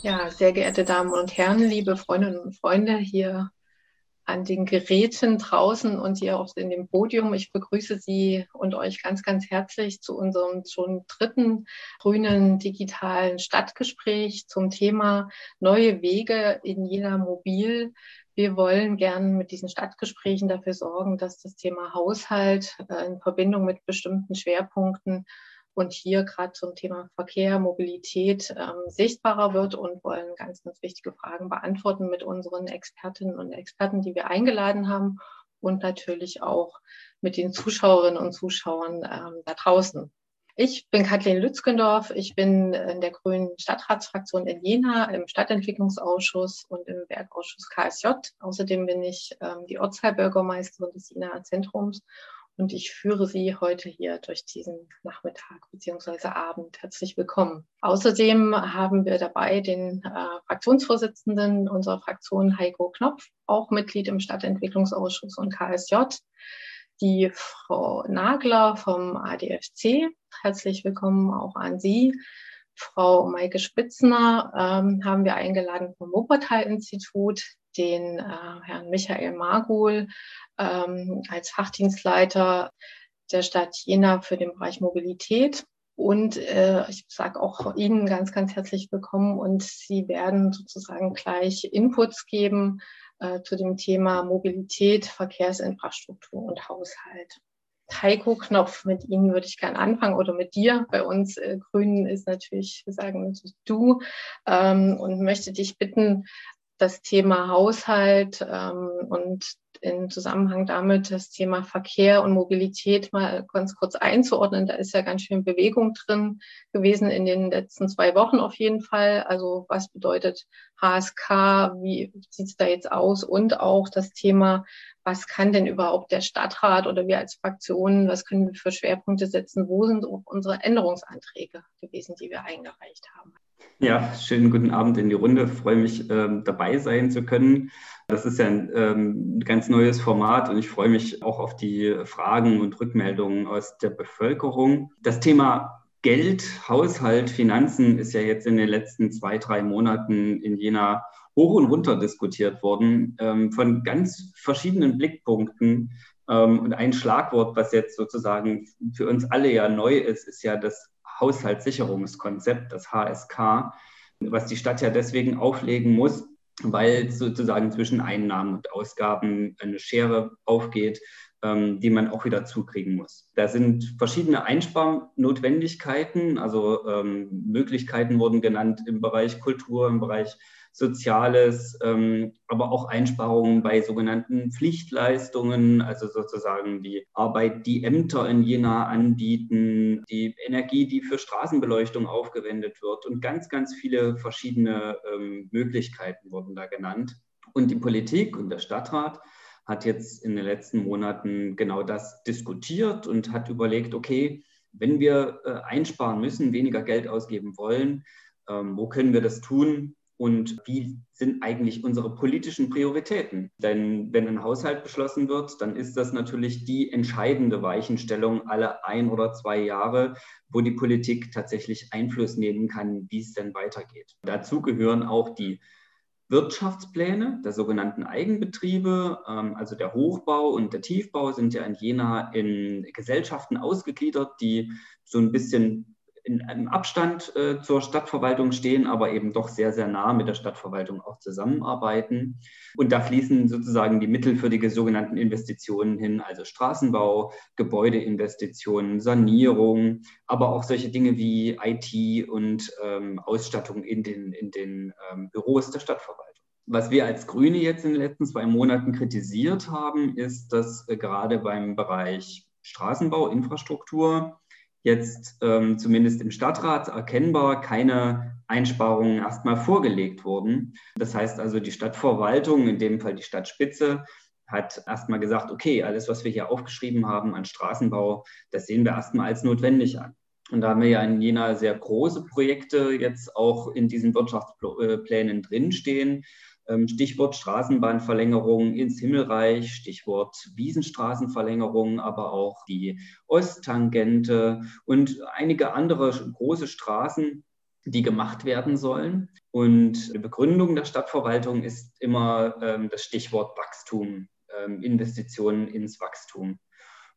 Ja, sehr geehrte Damen und Herren, liebe Freundinnen und Freunde hier an den Geräten draußen und hier auch in dem Podium. Ich begrüße Sie und euch ganz, ganz herzlich zu unserem schon dritten grünen digitalen Stadtgespräch zum Thema neue Wege in Jena Mobil. Wir wollen gern mit diesen Stadtgesprächen dafür sorgen, dass das Thema Haushalt äh, in Verbindung mit bestimmten Schwerpunkten und hier gerade zum Thema Verkehr, Mobilität ähm, sichtbarer wird und wollen ganz, ganz wichtige Fragen beantworten mit unseren Expertinnen und Experten, die wir eingeladen haben und natürlich auch mit den Zuschauerinnen und Zuschauern ähm, da draußen. Ich bin Kathleen Lützgendorf. Ich bin in der Grünen Stadtratsfraktion in Jena im Stadtentwicklungsausschuss und im Werkausschuss KSJ. Außerdem bin ich ähm, die Ortsteilbürgermeisterin des Jenaer Zentrums und ich führe Sie heute hier durch diesen Nachmittag bzw. Abend. Herzlich willkommen. Außerdem haben wir dabei den äh, Fraktionsvorsitzenden unserer Fraktion, Heiko Knopf, auch Mitglied im Stadtentwicklungsausschuss und KSJ, die Frau Nagler vom ADFC. Herzlich willkommen auch an Sie. Frau Maike Spitzner ähm, haben wir eingeladen vom Wuppertal-Institut, den äh, Herrn Michael Margul ähm, als Fachdienstleiter der Stadt Jena für den Bereich Mobilität. Und äh, ich sage auch Ihnen ganz, ganz herzlich willkommen und Sie werden sozusagen gleich Inputs geben äh, zu dem Thema Mobilität, Verkehrsinfrastruktur und Haushalt. Heiko Knopf, mit Ihnen würde ich gerne anfangen oder mit dir. Bei uns äh, Grünen ist natürlich, wir sagen du ähm, und möchte dich bitten, das Thema Haushalt ähm, und in Zusammenhang damit das Thema Verkehr und Mobilität mal ganz kurz einzuordnen. Da ist ja ganz schön Bewegung drin gewesen in den letzten zwei Wochen auf jeden Fall. Also was bedeutet HSK? Wie sieht es da jetzt aus? Und auch das Thema, was kann denn überhaupt der Stadtrat oder wir als Fraktion, was können wir für Schwerpunkte setzen? Wo sind auch unsere Änderungsanträge gewesen, die wir eingereicht haben? Ja, schönen guten Abend in die Runde. Ich freue mich, ähm, dabei sein zu können. Das ist ja ein ähm, ganz neues Format und ich freue mich auch auf die Fragen und Rückmeldungen aus der Bevölkerung. Das Thema Geld, Haushalt, Finanzen ist ja jetzt in den letzten zwei, drei Monaten in Jena hoch und runter diskutiert worden, ähm, von ganz verschiedenen Blickpunkten. Und ein Schlagwort, was jetzt sozusagen für uns alle ja neu ist, ist ja das Haushaltssicherungskonzept, das HSK, was die Stadt ja deswegen auflegen muss, weil sozusagen zwischen Einnahmen und Ausgaben eine Schere aufgeht, ähm, die man auch wieder zukriegen muss. Da sind verschiedene Einsparnotwendigkeiten, also ähm, Möglichkeiten wurden genannt im Bereich Kultur, im Bereich Soziales, ähm, aber auch Einsparungen bei sogenannten Pflichtleistungen, also sozusagen die Arbeit, die Ämter in Jena anbieten, die Energie, die für Straßenbeleuchtung aufgewendet wird und ganz, ganz viele verschiedene ähm, Möglichkeiten wurden da genannt. Und die Politik und der Stadtrat hat jetzt in den letzten Monaten genau das diskutiert und hat überlegt, okay, wenn wir äh, einsparen müssen, weniger Geld ausgeben wollen, ähm, wo können wir das tun? Und wie sind eigentlich unsere politischen Prioritäten? Denn wenn ein Haushalt beschlossen wird, dann ist das natürlich die entscheidende Weichenstellung alle ein oder zwei Jahre, wo die Politik tatsächlich Einfluss nehmen kann, wie es denn weitergeht. Dazu gehören auch die Wirtschaftspläne der sogenannten Eigenbetriebe, ähm, also der Hochbau und der Tiefbau sind ja in Jena in Gesellschaften ausgegliedert, die so ein bisschen in einem Abstand äh, zur Stadtverwaltung stehen, aber eben doch sehr, sehr nah mit der Stadtverwaltung auch zusammenarbeiten. Und da fließen sozusagen die Mittel für die sogenannten Investitionen hin, also Straßenbau, Gebäudeinvestitionen, Sanierung, aber auch solche Dinge wie IT und ähm, Ausstattung in den, in den ähm, Büros der Stadtverwaltung. Was wir als Grüne jetzt in den letzten zwei Monaten kritisiert haben, ist, dass äh, gerade beim Bereich Straßenbau, Infrastruktur, jetzt ähm, zumindest im Stadtrat erkennbar keine Einsparungen erstmal vorgelegt wurden. Das heißt also, die Stadtverwaltung, in dem Fall die Stadtspitze, hat erstmal gesagt, okay, alles, was wir hier aufgeschrieben haben an Straßenbau, das sehen wir erstmal als notwendig an. Und da haben wir ja in Jena sehr große Projekte jetzt auch in diesen Wirtschaftsplänen drinstehen. Ähm, Stichwort Straßenbahnverlängerung ins Himmelreich, Stichwort Wiesenstraßenverlängerung, aber auch die Osttangente und einige andere große Straßen, die gemacht werden sollen. Und die Begründung der Stadtverwaltung ist immer ähm, das Stichwort Wachstum, ähm, Investitionen ins Wachstum.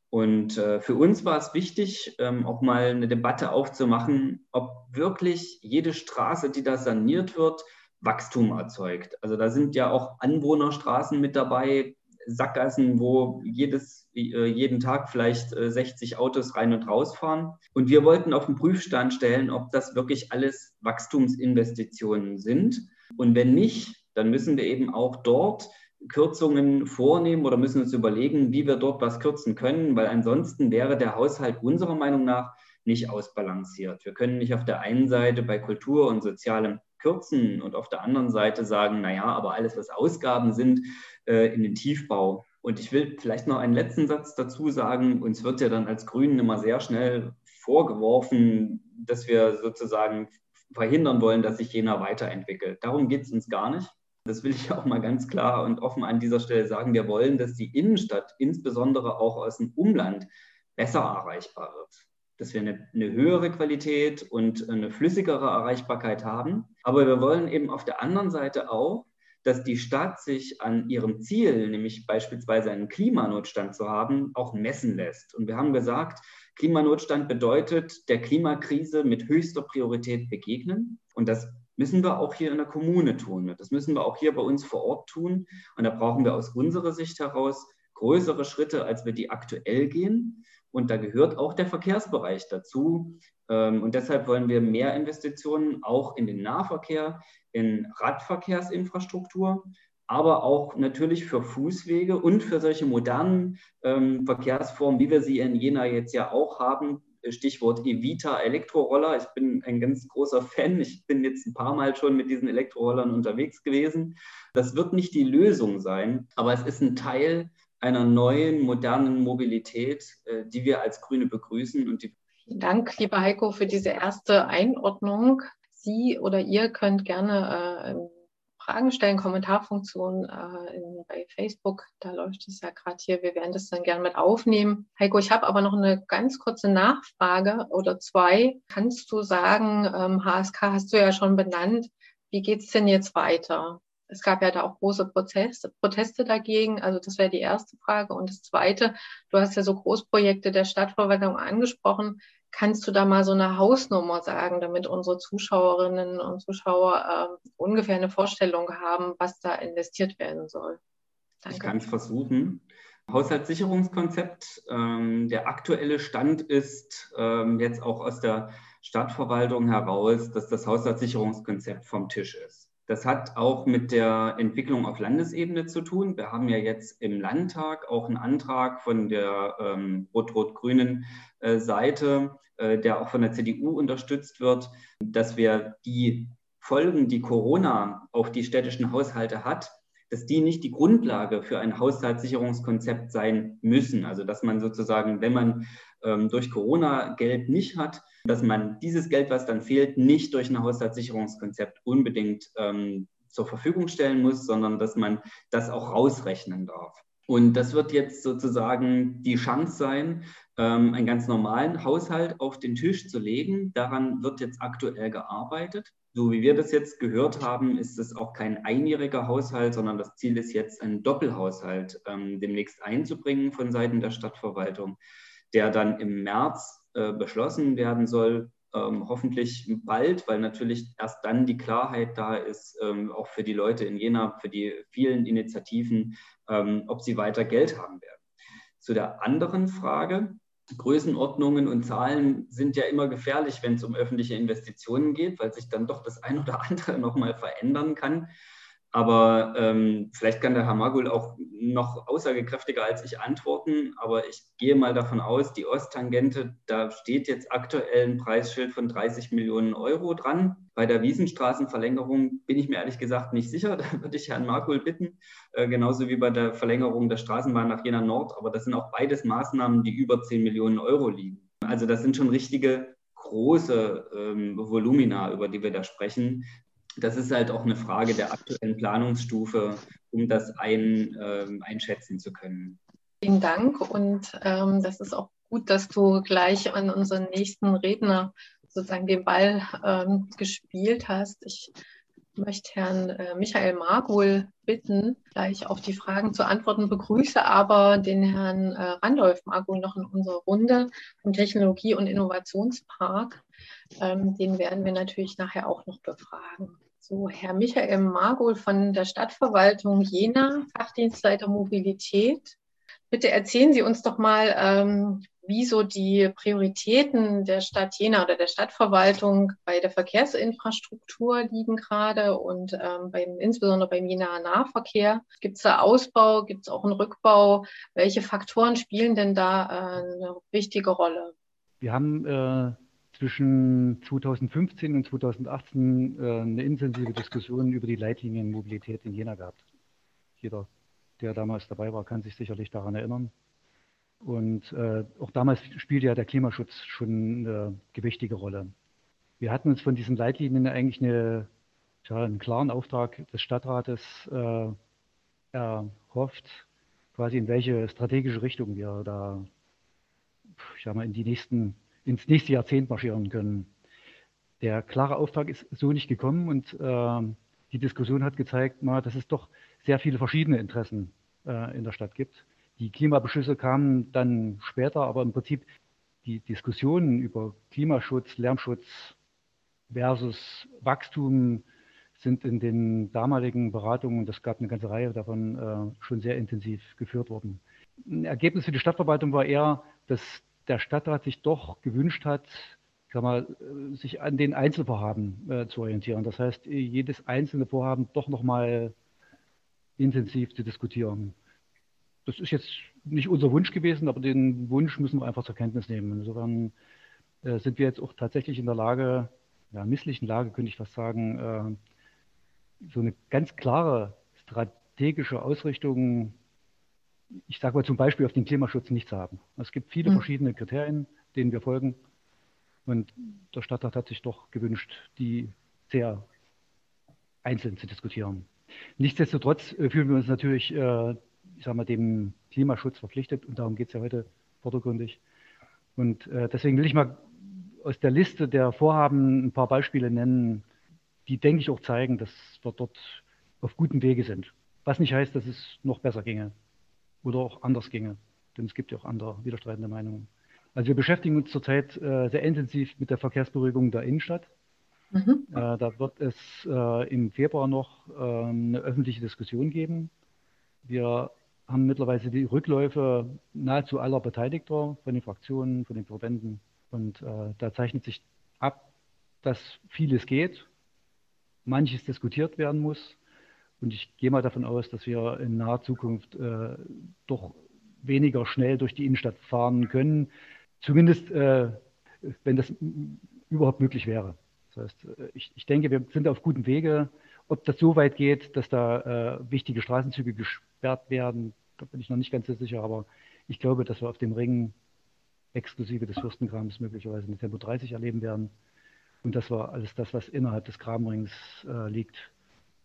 Und äh, für uns war es wichtig, ähm, auch mal eine Debatte aufzumachen, ob wirklich jede Straße, die da saniert wird, Wachstum erzeugt. Also da sind ja auch Anwohnerstraßen mit dabei, Sackgassen, wo jedes, äh, jeden Tag vielleicht äh, 60 Autos rein und raus fahren. Und wir wollten auf den Prüfstand stellen, ob das wirklich alles Wachstumsinvestitionen sind. Und wenn nicht, dann müssen wir eben auch dort Kürzungen vornehmen oder müssen uns überlegen, wie wir dort was kürzen können, weil ansonsten wäre der Haushalt unserer Meinung nach nicht ausbalanciert. Wir können nicht auf der einen Seite bei Kultur und Sozialem kürzen und auf der anderen Seite sagen, naja, aber alles, was Ausgaben sind, äh, in den Tiefbau. Und ich will vielleicht noch einen letzten Satz dazu sagen. Uns wird ja dann als Grünen immer sehr schnell vorgeworfen, dass wir sozusagen verhindern wollen, dass sich jener weiterentwickelt. Darum geht es uns gar nicht. Das will ich auch mal ganz klar und offen an dieser Stelle sagen. Wir wollen, dass die Innenstadt, insbesondere auch aus dem Umland, besser erreichbar wird. Dass wir eine, eine, höhere Qualität und eine flüssigere Erreichbarkeit haben. Aber wir wollen eben auf der anderen Seite auch, dass die Stadt sich an ihrem Ziel, nämlich beispielsweise einen Klimanotstand zu haben, auch messen lässt. Und wir haben gesagt, Klimanotstand bedeutet der Klimakrise mit höchster Priorität begegnen. Und das müssen wir auch hier in der Kommune tun. Das müssen wir auch hier bei uns vor Ort tun. Und da brauchen wir aus unserer Sicht heraus größere Schritte, als wir die aktuell gehen. Und da gehört auch der Verkehrsbereich dazu. Ähm, und deshalb wollen wir mehr Investitionen auch in den Nahverkehr, in Radverkehrsinfrastruktur, aber auch natürlich für Fußwege und für solche modernen ähm, Verkehrsformen, wie wir sie in Jena jetzt ja auch haben, Stichwort Evita Elektroroller. Ich bin ein ganz großer Fan. Ich bin jetzt ein paar Mal schon mit diesen Elektrorollern unterwegs gewesen. Das wird nicht die Lösung sein, aber es ist ein Teil einer neuen, modernen Mobilität, äh, die wir als Grüne begrüßen. Und die Vielen Dank, lieber Heiko, für diese erste Einordnung. Sie oder ihr könnt gerne äh, Fragen stellen, Kommentarfunktion äh, in, bei Facebook. Da läuft es ja gerade hier. Wir werden das dann gerne mit aufnehmen. Heiko, ich habe aber noch eine ganz kurze Nachfrage oder zwei. Kannst du sagen, ähm, HSK hast du ja schon benannt. Wie geht es denn jetzt weiter? Es gab ja da auch große Proteste, Proteste dagegen. Also das wäre die erste Frage. Und das zweite, du hast ja so Großprojekte der Stadtverwaltung angesprochen. Kannst du da mal so eine Hausnummer sagen, damit unsere Zuschauerinnen und Zuschauer äh, ungefähr eine Vorstellung haben, was da investiert werden soll? Danke. Ich kann es versuchen. Haushaltssicherungskonzept. Ähm, der aktuelle Stand ist ähm, jetzt auch aus der Stadtverwaltung heraus, dass das Haushaltssicherungskonzept vom Tisch ist. Das hat auch mit der Entwicklung auf Landesebene zu tun. Wir haben ja jetzt im Landtag auch einen Antrag von der ähm, rot-rot-grünen äh, Seite, äh, der auch von der CDU unterstützt wird, dass wir die Folgen, die Corona auf die städtischen Haushalte hat, dass die nicht die Grundlage für ein Haushaltssicherungskonzept sein müssen. Also dass man sozusagen, wenn man durch Corona Geld nicht hat, dass man dieses Geld, was dann fehlt, nicht durch ein Haushaltssicherungskonzept unbedingt ähm, zur Verfügung stellen muss, sondern dass man das auch rausrechnen darf. Und das wird jetzt sozusagen die Chance sein, ähm, einen ganz normalen Haushalt auf den Tisch zu legen. Daran wird jetzt aktuell gearbeitet. So wie wir das jetzt gehört haben, ist es auch kein einjähriger Haushalt, sondern das Ziel ist jetzt, einen Doppelhaushalt ähm, demnächst einzubringen von Seiten der Stadtverwaltung, der dann im März äh, beschlossen werden soll, ähm, hoffentlich bald, weil natürlich erst dann die Klarheit da ist, ähm, auch für die Leute in Jena, für die vielen Initiativen, ähm, ob sie weiter Geld haben werden. Zu der anderen Frage, Größenordnungen und Zahlen sind ja immer gefährlich, wenn es um öffentliche Investitionen geht, weil sich dann doch das ein oder andere nochmal verändern kann. Aber ähm, vielleicht kann der Herr Magul auch noch aussagekräftiger als ich antworten. Aber ich gehe mal davon aus, die Osttangente, da steht jetzt aktuell ein Preisschild von 30 Millionen Euro dran. Bei der Wiesenstraßenverlängerung bin ich mir ehrlich gesagt nicht sicher. Da würde ich Herrn Magul bitten. Äh, genauso wie bei der Verlängerung der Straßenbahn nach Jena Nord. Aber das sind auch beides Maßnahmen, die über 10 Millionen Euro liegen. Also das sind schon richtige große ähm, Volumina, über die wir da sprechen das ist halt auch eine Frage der aktuellen Planungsstufe, um das ein, äh, einschätzen zu können. Vielen Dank und ähm, das ist auch gut, dass du gleich an unseren nächsten Redner sozusagen den Ball ähm, gespielt hast. Ich möchte Herrn äh, Michael Margul bitten, gleich auf die Fragen zu antworten, begrüße aber den Herrn äh, Randolph Margul noch in unserer Runde vom Technologie- und Innovationspark. Ähm, den werden wir natürlich nachher auch noch befragen. So, Herr Michael Margul von der Stadtverwaltung Jena, Fachdienstleiter Mobilität. Bitte erzählen Sie uns doch mal, ähm, wie so die Prioritäten der Stadt Jena oder der Stadtverwaltung bei der Verkehrsinfrastruktur liegen gerade und ähm, beim, insbesondere beim Jenaer Nahverkehr. Gibt es da Ausbau, gibt es auch einen Rückbau? Welche Faktoren spielen denn da äh, eine wichtige Rolle? Wir haben äh, zwischen 2015 und 2018 äh, eine intensive Diskussion über die Leitlinienmobilität in Jena gehabt. Jeder, der damals dabei war, kann sich sicherlich daran erinnern. Und äh, auch damals spielte ja der Klimaschutz schon eine gewichtige Rolle. Wir hatten uns von diesen Leitlinien eigentlich eine, ja, einen klaren Auftrag des Stadtrates äh, erhofft, quasi in welche strategische Richtung wir da ich sag mal, in die nächsten, ins nächste Jahrzehnt marschieren können. Der klare Auftrag ist so nicht gekommen und äh, die Diskussion hat gezeigt, mal, dass es doch sehr viele verschiedene Interessen äh, in der Stadt gibt. Die Klimabeschlüsse kamen dann später, aber im Prinzip die Diskussionen über Klimaschutz, Lärmschutz versus Wachstum sind in den damaligen Beratungen, das gab eine ganze Reihe davon, äh, schon sehr intensiv geführt worden. Ein Ergebnis für die Stadtverwaltung war eher, dass der Stadtrat sich doch gewünscht hat, man, äh, sich an den Einzelvorhaben äh, zu orientieren. Das heißt, jedes einzelne Vorhaben doch nochmal intensiv zu diskutieren das ist jetzt nicht unser Wunsch gewesen, aber den Wunsch müssen wir einfach zur Kenntnis nehmen. Insofern äh, sind wir jetzt auch tatsächlich in der Lage, ja, misslichen Lage könnte ich fast sagen, äh, so eine ganz klare strategische Ausrichtung, ich sage mal zum Beispiel auf den Klimaschutz nicht zu haben. Es gibt viele mhm. verschiedene Kriterien, denen wir folgen. Und der Stadtrat hat sich doch gewünscht, die sehr einzeln zu diskutieren. Nichtsdestotrotz äh, fühlen wir uns natürlich äh, ich sag mal, dem Klimaschutz verpflichtet und darum geht es ja heute vordergründig. Und äh, deswegen will ich mal aus der Liste der Vorhaben ein paar Beispiele nennen, die, denke ich, auch zeigen, dass wir dort auf gutem Wege sind. Was nicht heißt, dass es noch besser ginge oder auch anders ginge, denn es gibt ja auch andere widerstreitende Meinungen. Also wir beschäftigen uns zurzeit äh, sehr intensiv mit der Verkehrsberuhigung der Innenstadt. Mhm. Äh, da wird es äh, im Februar noch ähm, eine öffentliche Diskussion geben. Wir haben mittlerweile die Rückläufe nahezu aller Beteiligter von den Fraktionen, von den Verbänden. Und äh, da zeichnet sich ab, dass vieles geht, manches diskutiert werden muss. Und ich gehe mal davon aus, dass wir in naher Zukunft äh, doch weniger schnell durch die Innenstadt fahren können. Zumindest, äh, wenn das überhaupt möglich wäre. Das heißt, äh, ich, ich denke, wir sind auf gutem Wege. Ob das so weit geht, dass da äh, wichtige Straßenzüge gesperrt werden, da bin ich noch nicht ganz so sicher, aber ich glaube, dass wir auf dem Ring exklusive des Fürstengrams möglicherweise eine Tempo 30 erleben werden. Und dass wir alles das, was innerhalb des Kramrings äh, liegt,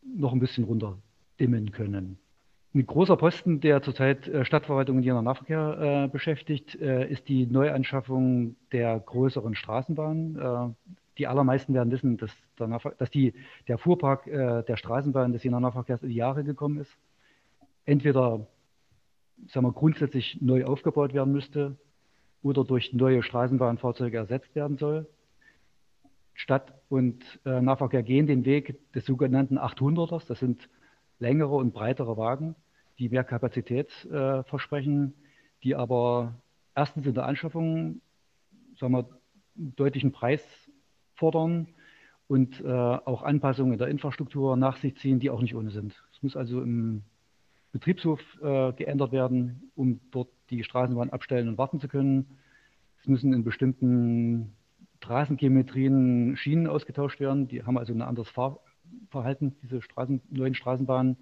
noch ein bisschen runter dimmen können. Ein großer Posten, der zurzeit äh, Stadtverwaltung und Jener Nahverkehr äh, beschäftigt, äh, ist die Neuanschaffung der größeren Straßenbahn. Äh, die allermeisten werden wissen, dass der, dass die, der Fuhrpark der Straßenbahn des Jener Nahverkehrs in die Jahre gekommen ist. Entweder sagen wir, grundsätzlich neu aufgebaut werden müsste oder durch neue Straßenbahnfahrzeuge ersetzt werden soll. Stadt und äh, Nahverkehr gehen den Weg des sogenannten 800ers. Das sind längere und breitere Wagen, die mehr Kapazität äh, versprechen, die aber erstens in der Anschaffung sagen wir, einen deutlichen Preis fordern und äh, auch Anpassungen in der Infrastruktur nach sich ziehen, die auch nicht ohne sind. Es muss also im Betriebshof äh, geändert werden, um dort die Straßenbahn abstellen und warten zu können. Es müssen in bestimmten Straßengeometrien Schienen ausgetauscht werden. Die haben also ein anderes Fahrverhalten, diese Straßen, neuen Straßenbahnen.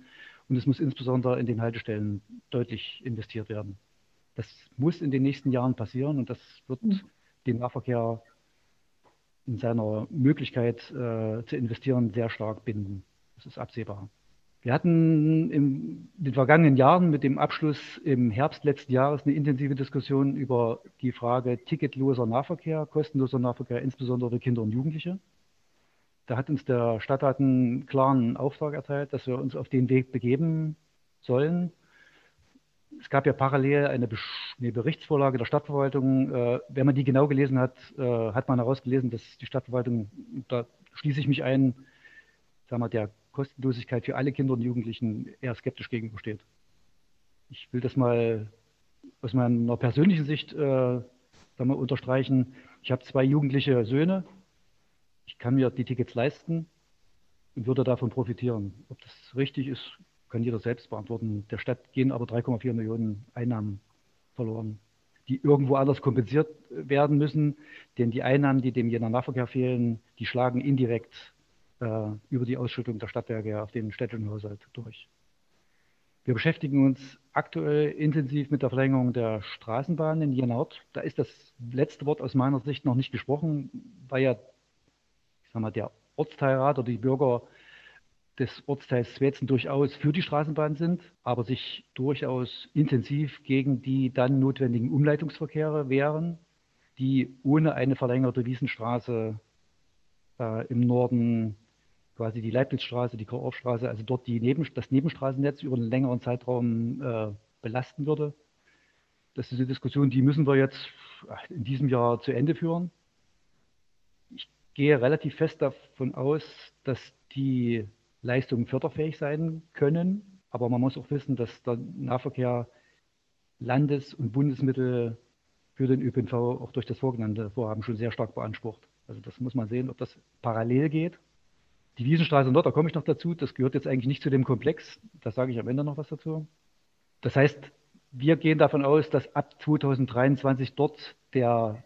Und es muss insbesondere in den Haltestellen deutlich investiert werden. Das muss in den nächsten Jahren passieren und das wird mhm. den Nahverkehr in seiner Möglichkeit äh, zu investieren sehr stark binden. Das ist absehbar. Wir hatten in den vergangenen Jahren mit dem Abschluss im Herbst letzten Jahres eine intensive Diskussion über die Frage ticketloser Nahverkehr, kostenloser Nahverkehr, insbesondere für Kinder und Jugendliche. Da hat uns der Stadtrat einen klaren Auftrag erteilt, dass wir uns auf den Weg begeben sollen. Es gab ja parallel eine, eine Berichtsvorlage der Stadtverwaltung. Äh, wenn man die genau gelesen hat, äh, hat man herausgelesen, dass die Stadtverwaltung, da schließe ich mich ein, sagen wir, der Kostenlosigkeit für alle Kinder und Jugendlichen eher skeptisch gegenübersteht. Ich will das mal aus meiner persönlichen Sicht äh, mal unterstreichen. Ich habe zwei jugendliche Söhne. Ich kann mir die Tickets leisten und würde davon profitieren. Ob das richtig ist, kann jeder selbst beantworten. Der Stadt gehen aber 3,4 Millionen Einnahmen verloren, die irgendwo anders kompensiert werden müssen. Denn die Einnahmen, die dem Jener Nahverkehr fehlen, die schlagen indirekt über die Ausschüttung der Stadtwerke auf den städtischen Haushalt durch. Wir beschäftigen uns aktuell intensiv mit der Verlängerung der Straßenbahn in Jenart. Da ist das letzte Wort aus meiner Sicht noch nicht gesprochen, weil ja ich sag mal, der Ortsteilrat oder die Bürger des Ortsteils Swetzen durchaus für die Straßenbahn sind, aber sich durchaus intensiv gegen die dann notwendigen Umleitungsverkehre wehren, die ohne eine verlängerte Wiesenstraße äh, im Norden quasi die Leibnizstraße, die Karl-Orff-Straße, also dort die Neben, das Nebenstraßennetz über einen längeren Zeitraum äh, belasten würde. Das ist eine Diskussion, die müssen wir jetzt in diesem Jahr zu Ende führen. Ich gehe relativ fest davon aus, dass die Leistungen förderfähig sein können, aber man muss auch wissen, dass der Nahverkehr Landes- und Bundesmittel für den ÖPNV auch durch das vorgenannte Vorhaben schon sehr stark beansprucht. Also das muss man sehen, ob das parallel geht die Wiesenstraße Nord, da komme ich noch dazu, das gehört jetzt eigentlich nicht zu dem Komplex, da sage ich am Ende noch was dazu. Das heißt, wir gehen davon aus, dass ab 2023 dort der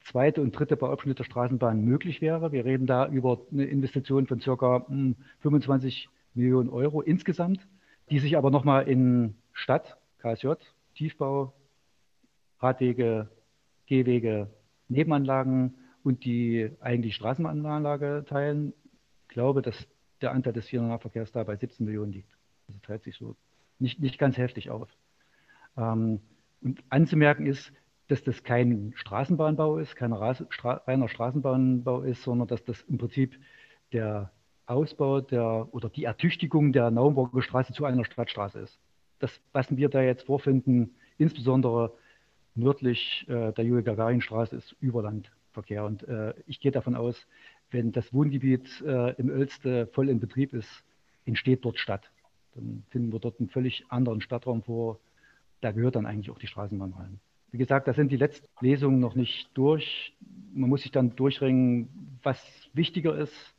zweite und dritte Bauabschnitt der Straßenbahn möglich wäre. Wir reden da über eine Investition von circa 25 hm, Millionen Euro insgesamt, die sich aber nochmal in Stadt, KSJ, Tiefbau, Radwege, Gehwege, Nebenanlagen und die eigentlich Straßenbahnanlage teilen glaube, dass der Anteil des Nahverkehrs da bei 17 Millionen liegt. Also teilt sich so nicht, nicht ganz heftig auf. Ähm, und anzumerken ist, dass das kein Straßenbahnbau ist, kein Stra reiner Straßenbahnbau ist, sondern dass das im Prinzip der Ausbau der oder die Ertüchtigung der Naumburger Straße zu einer Stadtstraße ist. Das, was wir da jetzt vorfinden, insbesondere nördlich äh, der Julia-Gagarin-Straße, ist Überlandverkehr. Und äh, ich gehe davon aus, wenn das Wohngebiet äh, im Ölste voll in Betrieb ist, entsteht dort Stadt. Dann finden wir dort einen völlig anderen Stadtraum vor. Da gehört dann eigentlich auch die Straßenbahn rein. Wie gesagt, da sind die letzten Lesungen noch nicht durch. Man muss sich dann durchringen, was wichtiger ist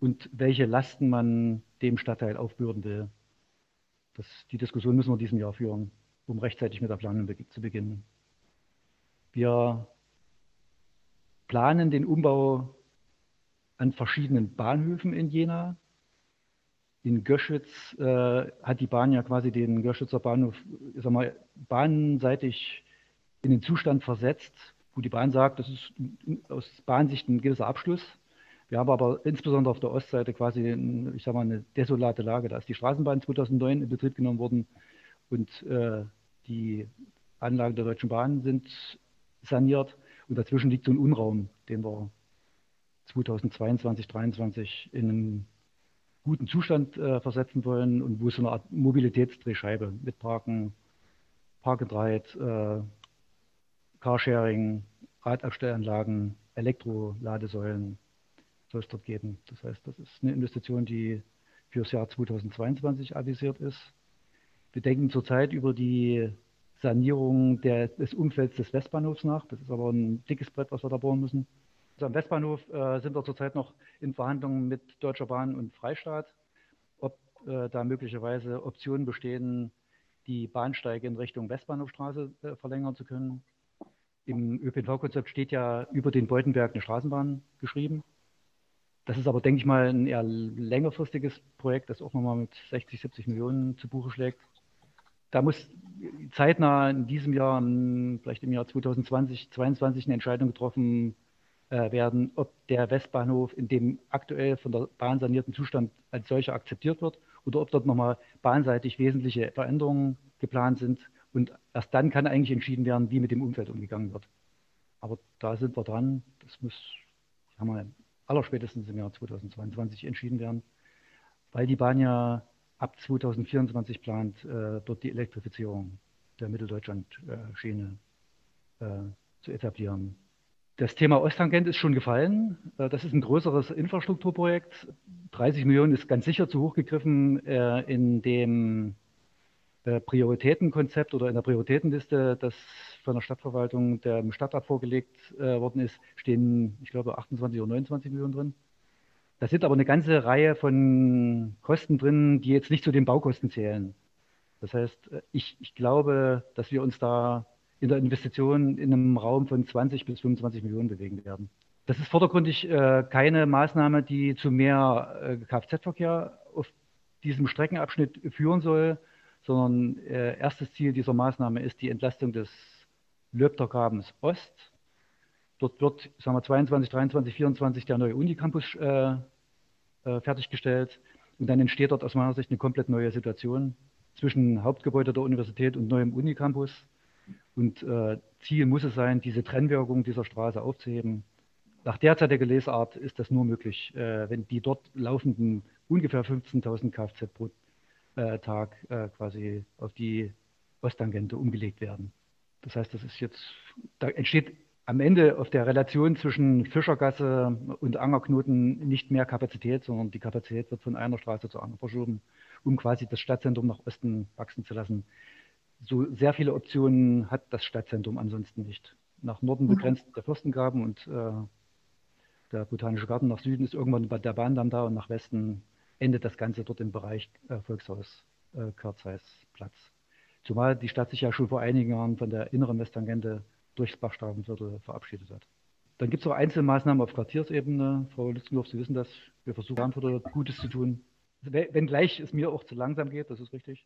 und welche Lasten man dem Stadtteil aufbürden will. Das, die Diskussion müssen wir in diesem Jahr führen, um rechtzeitig mit der Planung zu beginnen. Wir planen den Umbau an verschiedenen Bahnhöfen in Jena. In Göschwitz äh, hat die Bahn ja quasi den Göschwitzer Bahnhof, ich sag mal, bahnseitig in den Zustand versetzt, wo die Bahn sagt, das ist aus Bahnsicht ein gewisser Abschluss. Wir haben aber insbesondere auf der Ostseite quasi, ich sag mal, eine desolate Lage. Da ist die Straßenbahn 2009 in Betrieb genommen worden und äh, die Anlagen der Deutschen Bahn sind saniert und dazwischen liegt so ein Unraum, den wir 2022, 2023 in einen guten Zustand äh, versetzen wollen und wo so eine Art Mobilitätsdrehscheibe mit Parken, Park äh, Carsharing, Radabstellanlagen, Elektroladesäulen soll es dort geben. Das heißt, das ist eine Investition, die für das Jahr 2022 avisiert ist. Wir denken zurzeit über die Sanierung der, des Umfelds des Westbahnhofs nach. Das ist aber ein dickes Brett, was wir da bohren müssen. Also am Westbahnhof äh, sind wir zurzeit noch in Verhandlungen mit Deutscher Bahn und Freistaat, ob äh, da möglicherweise Optionen bestehen, die Bahnsteige in Richtung Westbahnhofstraße äh, verlängern zu können. Im ÖPNV-Konzept steht ja über den Beutenberg eine Straßenbahn geschrieben. Das ist aber, denke ich mal, ein eher längerfristiges Projekt, das auch nochmal mit 60, 70 Millionen zu Buche schlägt. Da muss zeitnah in diesem Jahr, vielleicht im Jahr 2020, 2022 eine Entscheidung getroffen äh, werden, ob der Westbahnhof in dem aktuell von der Bahn sanierten Zustand als solcher akzeptiert wird oder ob dort nochmal bahnseitig wesentliche Veränderungen geplant sind. Und erst dann kann eigentlich entschieden werden, wie mit dem Umfeld umgegangen wird. Aber da sind wir dran. Das muss, haben wir allerspätestens im Jahr 2022 entschieden werden, weil die Bahn ja ab 2024 plant, äh, dort die Elektrifizierung der Mitteldeutschland-Schiene äh, zu etablieren. Das Thema Osttangent ist schon gefallen. Äh, das ist ein größeres Infrastrukturprojekt. 30 Millionen ist ganz sicher zu hoch gegriffen äh, in dem äh, Prioritätenkonzept oder in der Prioritätenliste, das von der Stadtverwaltung dem Stadtrat vorgelegt worden ist, stehen, ich glaube, 28 oder 29 Millionen drin. Da sind aber eine ganze Reihe von Kosten drin, die jetzt nicht zu den Baukosten zählen. Das heißt, ich, ich glaube, dass wir uns da in der Investition in einem Raum von 20 bis 25 Millionen bewegen werden. Das ist vordergründig äh, keine Maßnahme, die zu mehr äh, Kfz-Verkehr auf diesem Streckenabschnitt führen soll, sondern äh, erstes Ziel dieser Maßnahme ist die Entlastung des Löbtergrabens Ost. Dort wird, sagen wir, 22, 23, 24 der neue Unicampus äh, äh, fertiggestellt. Und dann entsteht dort aus meiner Sicht eine komplett neue Situation zwischen Hauptgebäude der Universität und neuem Unicampus. Und äh, Ziel muss es sein, diese Trennwirkung dieser Straße aufzuheben. Nach derzeitiger Lesart ist das nur möglich, äh, wenn die dort laufenden ungefähr 15.000 Kfz pro äh, Tag äh, quasi auf die Osttangente umgelegt werden. Das heißt, das ist jetzt, da entsteht am Ende auf der Relation zwischen Fischergasse und Angerknoten nicht mehr Kapazität, sondern die Kapazität wird von einer Straße zur anderen verschoben, um quasi das Stadtzentrum nach Osten wachsen zu lassen so sehr viele Optionen hat das Stadtzentrum ansonsten nicht. Nach Norden mhm. begrenzt der Fürstengraben und äh, der Botanische Garten. Nach Süden ist irgendwann der Bahndamm da und nach Westen endet das Ganze dort im Bereich äh, Volkshaus äh, Platz. Zumal die Stadt sich ja schon vor einigen Jahren von der inneren Westtangente durchs Bachstraßenviertel verabschiedet hat. Dann gibt es auch Einzelmaßnahmen auf Quartiersebene. Frau Lützendorf, Sie wissen das. Wir versuchen, Gutes zu tun. Wenngleich es mir auch zu langsam geht, das ist richtig.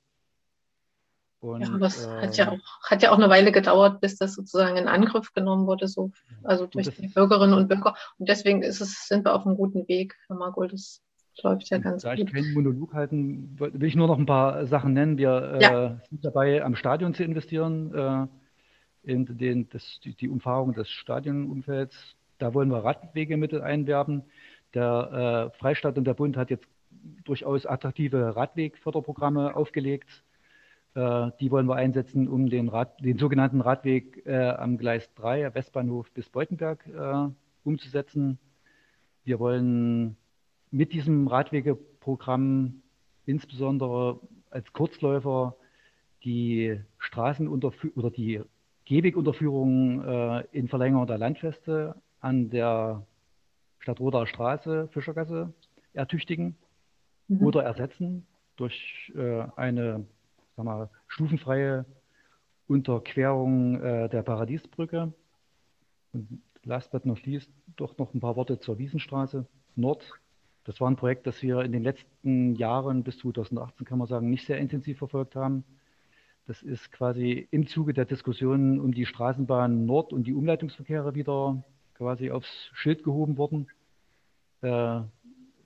Und, ja, das äh, hat, ja auch, hat ja auch eine Weile gedauert, bis das sozusagen in Angriff genommen wurde, so, also durch die Bürgerinnen und Bürger. Und deswegen ist es, sind wir auf einem guten Weg, Herr Margol. Das läuft ja ganz da gut. Da ich keinen Monolog halten, will ich nur noch ein paar Sachen nennen. Wir ja. äh, sind dabei, am Stadion zu investieren, äh, in den, das, die, die, Umfahrung des Stadionumfelds. Da wollen wir Radwegemittel einwerben. Der äh, Freistaat und der Bund hat jetzt durchaus attraktive Radwegförderprogramme aufgelegt äh, die wollen wir einsetzen, um den, Rad, den sogenannten Radweg äh, am Gleis 3, Westbahnhof bis Beutenberg, äh, umzusetzen. Wir wollen mit diesem Radwegeprogramm insbesondere als Kurzläufer die Straßenunterführung oder die Gehwegunterführung äh, in Verlängerung der Landfeste an der Stadtroder Straße, Fischergasse, ertüchtigen mhm. oder ersetzen durch äh, eine sag mal, stufenfreie Unterquerung äh, der Paradiesbrücke. Und last but not least doch noch ein paar Worte zur Wiesenstraße Nord. Das war ein Projekt, das wir in den letzten Jahren bis 2018, kann man sagen, nicht sehr intensiv verfolgt haben. Das ist quasi im Zuge der Diskussionen um die Straßenbahn Nord und die Umleitungsverkehre wieder quasi aufs Schild gehoben worden. Äh,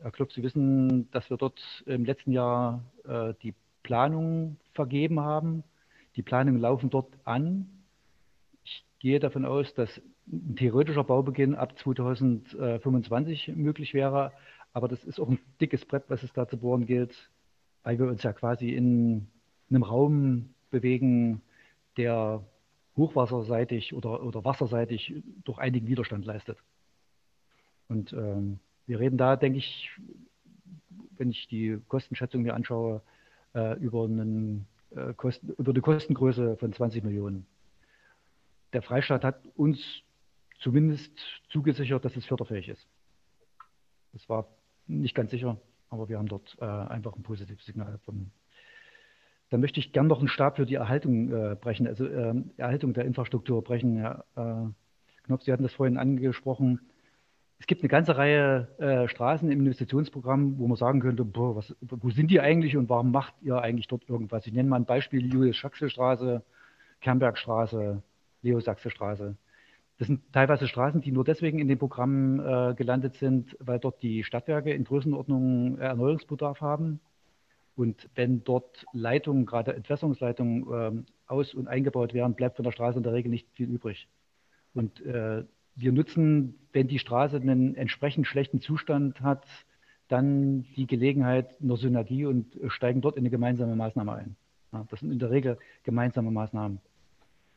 Herr Klopp, Sie wissen, dass wir dort im letzten Jahr äh, die Planungen vergeben haben. Die Planungen laufen dort an. Ich gehe davon aus, dass ein theoretischer Baubeginn ab 2025 möglich wäre. Aber das ist auch ein dickes Brett, was es da zu bohren gilt, weil wir uns ja quasi in einem Raum bewegen, der hochwasserseitig oder, oder wasserseitig durch einigen Widerstand leistet. Und ähm, wir reden da, denke ich, wenn ich die Kostenschätzung mir anschaue, über, einen, äh, Kosten, über eine Kostengröße von 20 Millionen. Der Freistaat hat uns zumindest zugesichert, dass es förderfähig ist. Das war nicht ganz sicher, aber wir haben dort äh, einfach ein positives Signal bekommen. Dann möchte ich gern noch einen Stab für die Erhaltung äh, brechen, also äh, Erhaltung der Infrastruktur brechen. Herr äh, Knopf, Sie hatten das vorhin angesprochen es gibt eine ganze Reihe äh, Straßen im Investitionsprogramm, wo man sagen könnte, boah, was, wo sind die eigentlich und warum macht ihr eigentlich dort irgendwas? Ich nenne mal ein Beispiel, Julius-Schaxel-Straße, Kernbergstraße, Leo-Sachse-Straße. Das sind teilweise Straßen, die nur deswegen in den Programmen äh, gelandet sind, weil dort die Stadtwerke in Größenordnung Erneuerungsbedarf haben. Und wenn dort Leitungen, gerade Entwässerungsleitungen, ähm, aus- und eingebaut werden, bleibt von der Straße in der Regel nicht viel übrig. Und äh, wir nutzen, wenn die Straße einen entsprechend schlechten Zustand hat, dann die Gelegenheit einer Synergie und steigen dort in eine gemeinsame Maßnahme ein. Ja, das sind in der Regel gemeinsame Maßnahmen.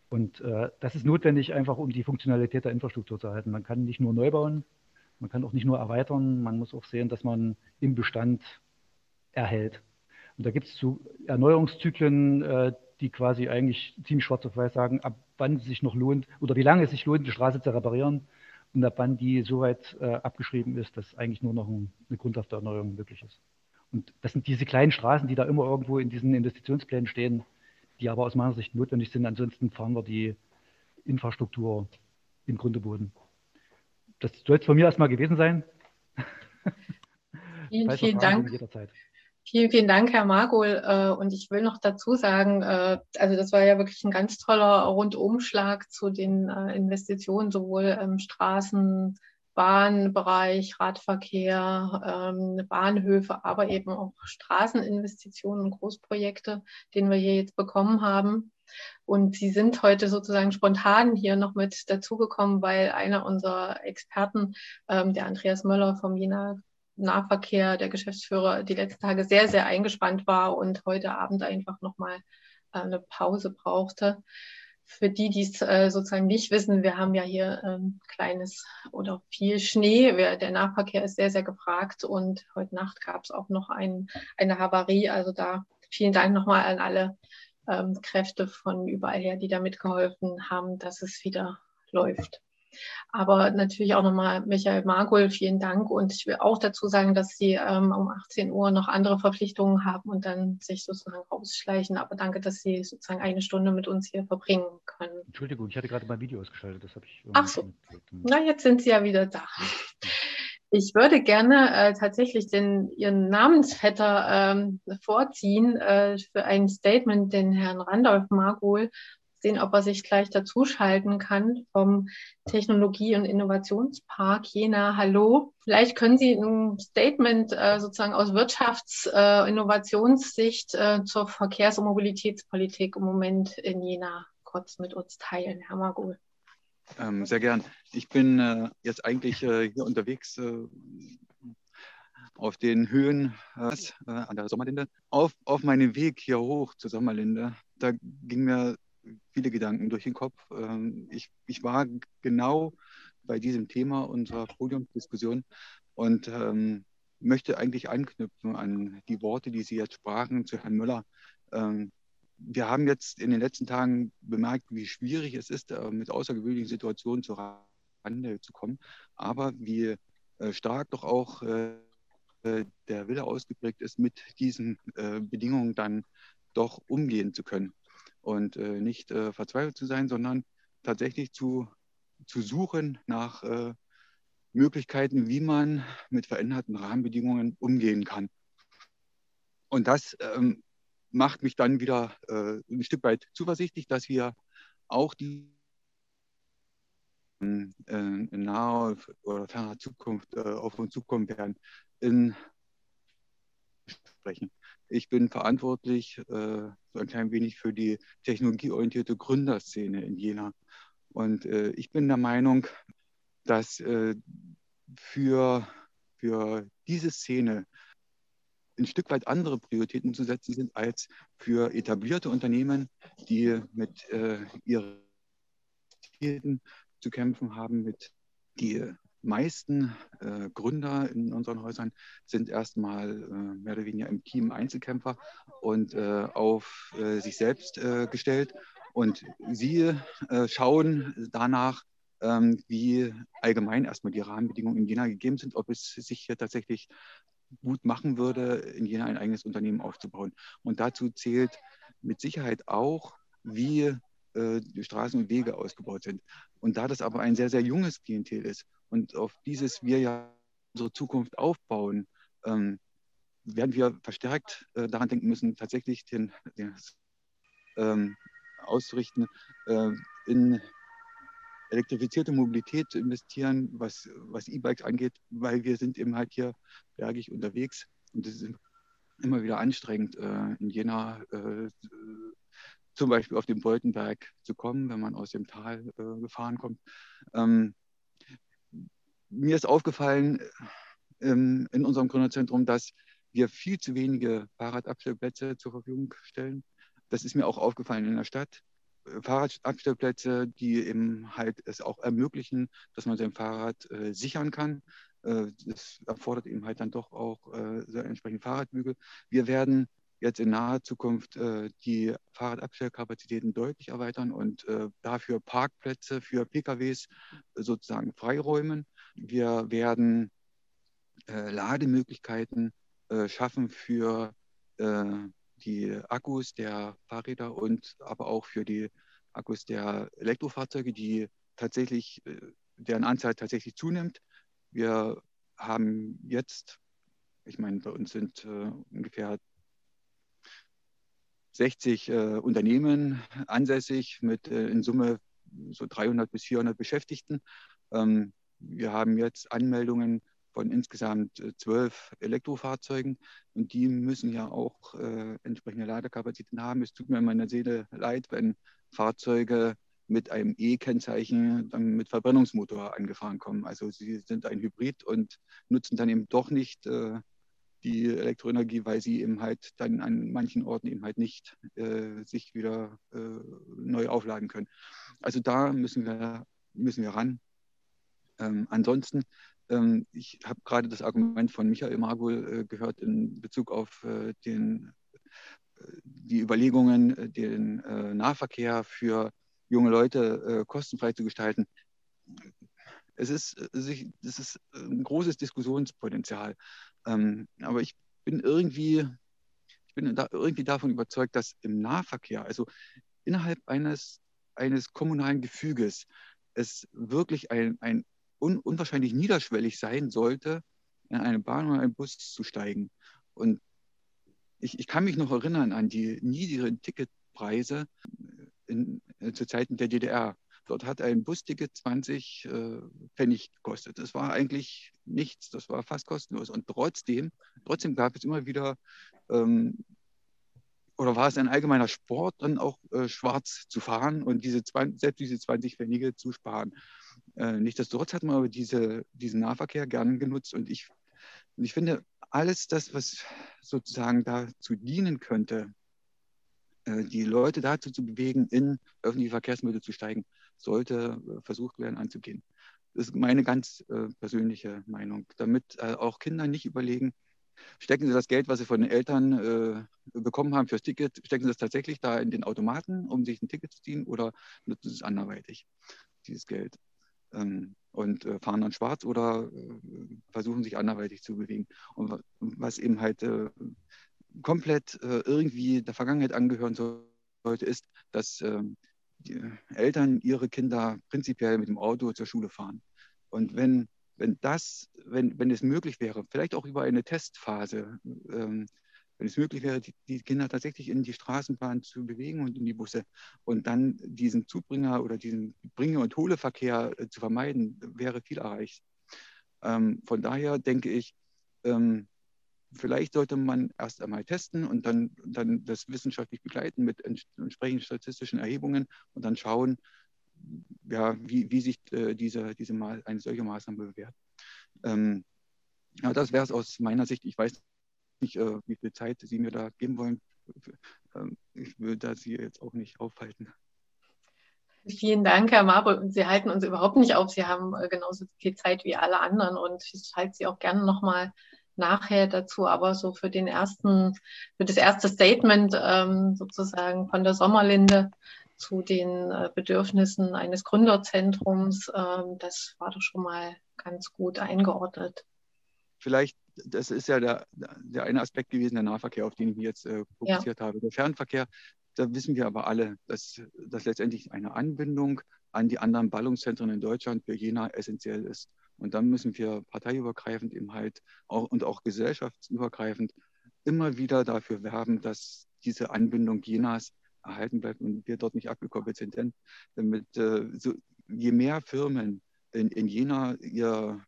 Und äh, das ist notwendig, einfach um die Funktionalität der Infrastruktur zu erhalten. Man kann nicht nur neu bauen, man kann auch nicht nur erweitern, man muss auch sehen, dass man im Bestand erhält. Und da gibt es so Erneuerungszyklen, äh, die quasi eigentlich ziemlich schwarz auf weiß sagen, ab wann es sich noch lohnt oder wie lange es sich lohnt, die Straße zu reparieren und ab wann die so weit äh, abgeschrieben ist, dass eigentlich nur noch ein, eine grundhafte Erneuerung möglich ist. Und das sind diese kleinen Straßen, die da immer irgendwo in diesen Investitionsplänen stehen, die aber aus meiner Sicht notwendig sind. Ansonsten fahren wir die Infrastruktur im Grunde Boden. Das soll es von mir erstmal gewesen sein. Vielen, vielen Dank. Vielen, vielen Dank, Herr Margol. Äh, und ich will noch dazu sagen, äh, also das war ja wirklich ein ganz toller Rundumschlag zu den äh, Investitionen, sowohl im Straßen, Bahnbereich, Radverkehr, ähm, Bahnhöfe, aber eben auch Straßeninvestitionen und Großprojekte, den wir hier jetzt bekommen haben. Und Sie sind heute sozusagen spontan hier noch mit dazugekommen, weil einer unserer Experten, ähm, der Andreas Möller vom Jena Nahverkehr, der Geschäftsführer, die letzten Tage sehr, sehr eingespannt war und heute Abend einfach nochmal äh, eine Pause brauchte für die, die es äh, sozusagen nicht wissen, wir haben ja hier ähm, kleines oder viel Schnee. Der Nahverkehr ist sehr, sehr gefragt und heute Nacht gab es auch noch ein, eine Havarie. Also da vielen Dank nochmal an alle ähm, Kräfte von überall her, die da mitgeholfen haben, dass es wieder läuft. Aber natürlich auch nochmal Michael Margul, vielen Dank. Und ich will auch dazu sagen, dass Sie ähm, um 18 Uhr noch andere Verpflichtungen haben und dann sich sozusagen rausschleichen. Aber danke, dass Sie sozusagen eine Stunde mit uns hier verbringen können. Entschuldigung, ich hatte gerade mein Video ausgeschaltet. Das habe ich. Ach so. Na, jetzt sind Sie ja wieder da. Ich würde gerne äh, tatsächlich den, Ihren Namensvetter ähm, vorziehen äh, für ein Statement, den Herrn Randolph Margul sehen, ob er sich gleich dazuschalten kann vom Technologie- und Innovationspark Jena. Hallo. Vielleicht können Sie ein Statement äh, sozusagen aus Wirtschafts-Innovationssicht äh, äh, zur Verkehrs- und Mobilitätspolitik im Moment in Jena kurz mit uns teilen, Herr Margul. Ähm, sehr gern. Ich bin äh, jetzt eigentlich äh, hier unterwegs auf den Höhen äh, an der Sommerlinde. Auf, auf meinem Weg hier hoch zur Sommerlinde, da ging mir viele Gedanken durch den Kopf. Ähm, ich, ich war genau bei diesem Thema unserer Podiumsdiskussion und ähm, möchte eigentlich anknüpfen an die Worte, die Sie jetzt sprachen zu Herrn Müller. Ähm, wir haben jetzt in den letzten Tagen bemerkt, wie schwierig es ist, äh, mit außergewöhnlichen Situationen zu Rande zu kommen, aber wie äh, stark doch auch äh, der Wille ausgeprägt ist, mit diesen äh, Bedingungen dann doch umgehen zu können und äh, nicht äh, verzweifelt zu sein, sondern tatsächlich zu, zu suchen nach äh, Möglichkeiten, wie man mit veränderten Rahmenbedingungen umgehen kann. Und das ähm, macht mich dann wieder äh, ein Stück weit zuversichtlich, dass wir auch die in, in naher oder ferner Zukunft äh, auf uns zukommen werden, in sprechen. Ich bin verantwortlich äh, so ein klein wenig für die technologieorientierte Gründerszene in Jena. Und äh, ich bin der Meinung, dass äh, für, für diese Szene ein Stück weit andere Prioritäten zu setzen sind als für etablierte Unternehmen, die mit äh, ihren zu kämpfen haben, mit die meisten äh, Gründer in unseren Häusern sind erstmal äh, mehr oder weniger im Team Einzelkämpfer und äh, auf äh, sich selbst äh, gestellt. Und sie äh, schauen danach, ähm, wie allgemein erstmal die Rahmenbedingungen in Jena gegeben sind, ob es sich hier tatsächlich gut machen würde, in Jena ein eigenes Unternehmen aufzubauen. Und dazu zählt mit Sicherheit auch, wie Straßen und Wege ausgebaut sind. Und da das aber ein sehr, sehr junges Klientel ist und auf dieses wir ja unsere Zukunft aufbauen, ähm, werden wir verstärkt äh, daran denken müssen, tatsächlich den, den ähm, auszurichten, äh, in elektrifizierte Mobilität zu investieren, was, was E-Bikes angeht, weil wir sind eben halt hier bergig unterwegs und es ist immer wieder anstrengend, äh, in Jena äh, zum Beispiel auf den Beutenberg zu kommen, wenn man aus dem Tal äh, gefahren kommt. Ähm, mir ist aufgefallen ähm, in unserem Gründerzentrum, dass wir viel zu wenige Fahrradabstellplätze zur Verfügung stellen. Das ist mir auch aufgefallen in der Stadt. Fahrradabstellplätze, die eben halt es auch ermöglichen, dass man sein Fahrrad äh, sichern kann. Äh, das erfordert eben halt dann doch auch äh, so entsprechenden Fahrradbügel. Wir werden jetzt in naher Zukunft äh, die Fahrradabstellkapazitäten deutlich erweitern und äh, dafür Parkplätze für PKWs sozusagen freiräumen. Wir werden äh, Lademöglichkeiten schaffen für die Akkus der Fahrräder und aber auch für die Akkus der Elektrofahrzeuge, die tatsächlich, äh, deren Anzahl tatsächlich zunimmt. Wir haben jetzt, ich meine, bei uns sind äh, ungefähr 60 äh, Unternehmen ansässig mit äh, in Summe so 300 bis 400 Beschäftigten. Ähm, wir haben jetzt Anmeldungen von insgesamt äh, zwölf Elektrofahrzeugen und die müssen ja auch äh, entsprechende Ladekapazitäten haben. Es tut mir in meiner Seele leid, wenn Fahrzeuge mit einem E-Kennzeichen mit Verbrennungsmotor angefahren kommen. Also sie sind ein Hybrid und nutzen dann eben doch nicht äh, die Elektroenergie, weil sie eben halt dann an manchen Orten eben halt nicht äh, sich wieder äh, neu aufladen können. Also da müssen wir, müssen wir ran. Ähm, ansonsten ähm, ich habe gerade das Argument von Michael Margul äh, gehört in Bezug auf äh, den, äh, die Überlegungen, den Nahverkehr für junge Leute kostenfrei zu gestalten. Es ist, es ist ein großes Diskussionspotenzial. Ähm, aber ich bin irgendwie, ich bin da irgendwie davon überzeugt, dass im Nahverkehr, also innerhalb eines, eines kommunalen Gefüges, es wirklich ein, ein un unwahrscheinlich niederschwellig sein sollte, in eine Bahn oder einen Bus zu steigen. Und ich, ich kann mich noch erinnern an die niedrigen Ticketpreise in, in, zu Zeiten der DDR. Dort hat ein Busticket 20 äh, Pfennig gekostet. Das war eigentlich nichts, das war fast kostenlos. Und trotzdem, trotzdem gab es immer wieder, ähm, oder war es ein allgemeiner Sport, dann auch äh, schwarz zu fahren und diese 20, selbst diese 20 Pfennige zu sparen. Äh, nichtsdestotrotz hat man aber diese, diesen Nahverkehr gern genutzt und ich, ich finde, alles das, was sozusagen dazu dienen könnte, äh, die Leute dazu zu bewegen, in öffentliche Verkehrsmittel zu steigen, sollte äh, versucht werden anzugehen. Das ist meine ganz persönliche Meinung, damit auch Kinder nicht überlegen, stecken sie das Geld, was sie von den Eltern bekommen haben fürs Ticket, stecken sie es tatsächlich da in den Automaten, um sich ein Ticket zu ziehen oder nutzen sie es anderweitig, dieses Geld und äh, fahren dann schwarz oder äh, versuchen sich anderweitig zu bewegen. Und was eben halt äh, komplett irgendwie der Vergangenheit angehören sollte, ist, dass ähm, Eltern ihre Kinder prinzipiell mit dem Auto zur Schule fahren. Und wenn, wenn das, wenn, wenn es möglich wäre, vielleicht auch über eine Testphase, ähm, wenn es möglich wäre, die, die, Kinder tatsächlich in die Straßenbahn zu bewegen und in die Busse und dann diesen Zubringer oder diesen Bringe- und Holeverkehr äh, zu vermeiden, wäre viel erreicht. Ähm, von daher denke ich, ähm, vielleicht sollte man erst einmal testen und dann, dann das wissenschaftlich begleiten mit entsprechenden statistischen Erhebungen und dann schauen, ja, wie, wie sich äh, diese, diese eine solche Maßnahme bewährt. Ähm, ja, das wäre es aus meiner Sicht. Ich weiß nicht, äh, wie viel Zeit Sie mir da geben wollen. Ähm, ich will da Sie jetzt auch nicht aufhalten. Vielen Dank, Herr Marbe. Sie halten uns überhaupt nicht auf. Sie haben äh, genauso viel Zeit wie alle anderen und ich halte Sie auch gerne nochmal nachher dazu, aber so für den ersten, für das erste Statement ähm, sozusagen von der Sommerlinde zu den äh, Bedürfnissen eines Gründerzentrums, ähm, das war doch schon mal ganz gut eingeordnet. Vielleicht das ist ja der, der eine Aspekt gewesen, der Nahverkehr, auf den ich mich jetzt äh, fokussiert ja. habe. Der Fernverkehr, da wissen wir aber alle, dass, dass letztendlich eine Anbindung an die anderen Ballungszentren in Deutschland für Jena essentiell ist. Und dann müssen wir parteiübergreifend eben halt auch, und auch gesellschaftsübergreifend immer wieder dafür werben, dass diese Anbindung Jenas erhalten bleibt und wir dort nicht abgekoppelt sind. Denn damit, äh, so, je mehr Firmen in, in Jena ihr,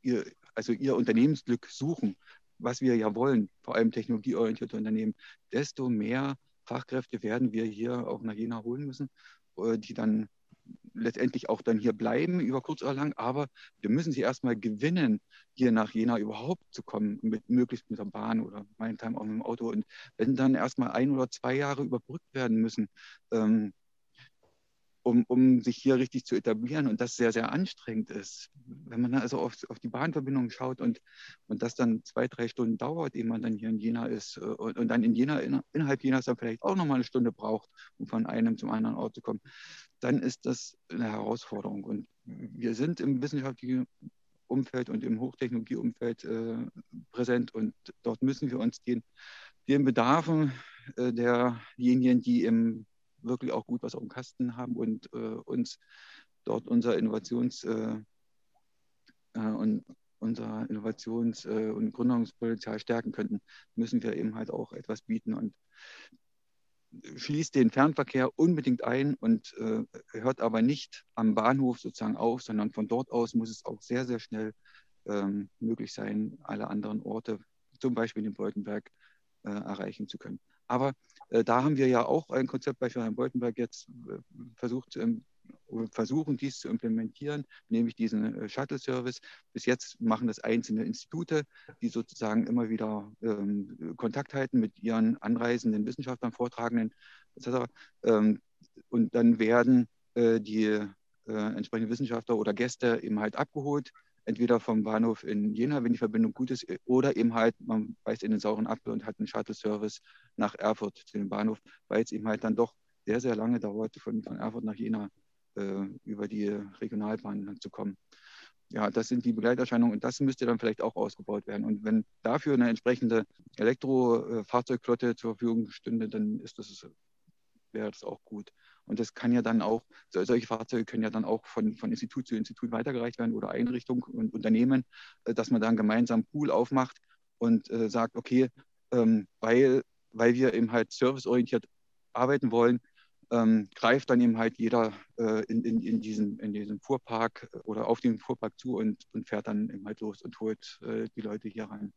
ihr, also ihr Unternehmensglück suchen, was wir ja wollen, vor allem technologieorientierte Unternehmen, desto mehr Fachkräfte werden wir hier auch nach Jena holen müssen, äh, die dann letztendlich auch dann hier bleiben über kurz oder lang. Aber wir müssen sie erstmal gewinnen, hier nach Jena überhaupt zu kommen, mit, möglichst mit der Bahn oder meinetwegen auch mit dem Auto. Und wenn dann erstmal ein oder zwei Jahre überbrückt werden müssen, ähm, um, um sich hier richtig zu etablieren und das sehr, sehr anstrengend ist. Wenn man also auf, auf die Bahnverbindung schaut und, und das dann zwei, drei Stunden dauert, ehe man dann hier in Jena ist äh, und, und dann in Jena, in, innerhalb Jenas dann vielleicht auch nochmal eine Stunde braucht, um von einem zum anderen Ort zu kommen, dann ist das eine Herausforderung. Und wir sind im wissenschaftlichen Umfeld und im Hochtechnologieumfeld äh, präsent und dort müssen wir uns den, den Bedarfen äh, derjenigen, die im wirklich auch gut was auf dem Kasten haben und äh, uns dort unser Innovations- äh, äh, und unser Innovations- äh, und Gründungspotenzial stärken könnten, müssen wir eben halt auch etwas bieten und schließt den Fernverkehr unbedingt ein und äh, hört aber nicht am Bahnhof sozusagen auf, sondern von dort aus muss es auch sehr, sehr schnell ähm, möglich sein, alle anderen Orte, zum Beispiel den Beutenberg, äh, erreichen zu können. Aber äh, da haben wir ja auch ein Konzept bei Boltenberg jetzt äh, versucht, ähm, versuchen dies zu implementieren, nämlich diesen äh, Shuttle-Service. Bis jetzt machen das einzelne Institute, die sozusagen immer wieder ähm, Kontakt halten mit ihren anreisenden Wissenschaftlern, Vortragenden etc. Ähm, und dann werden äh, die äh, entsprechenden Wissenschaftler oder Gäste eben halt abgeholt entweder vom Bahnhof in Jena, wenn die Verbindung gut ist, oder eben halt, man beißt in den sauren Apfel und hat einen Shuttle-Service nach Erfurt zu dem Bahnhof, weil es eben halt dann doch sehr, sehr lange dauert, von, von Erfurt nach Jena äh, über die Regionalbahn zu kommen. Ja, das sind die Begleiterscheinungen und das müsste dann vielleicht auch ausgebaut werden. Und wenn dafür eine entsprechende Elektrofahrzeugflotte zur Verfügung stünde, dann ist das, wäre das auch gut. Und das kann ja dann auch, solche Fahrzeuge können ja dann auch von, von Institut zu Institut weitergereicht werden oder Einrichtung und Unternehmen, äh, dass man dann gemeinsam einen Pool aufmacht und äh, sagt, okay, ähm, weil, weil wir eben halt serviceorientiert arbeiten wollen, ähm, greift dann eben halt jeder äh, in, in, in, diesem, in diesem Fuhrpark oder auf den Fuhrpark zu und, und fährt dann eben halt los und holt äh, die Leute hier rein.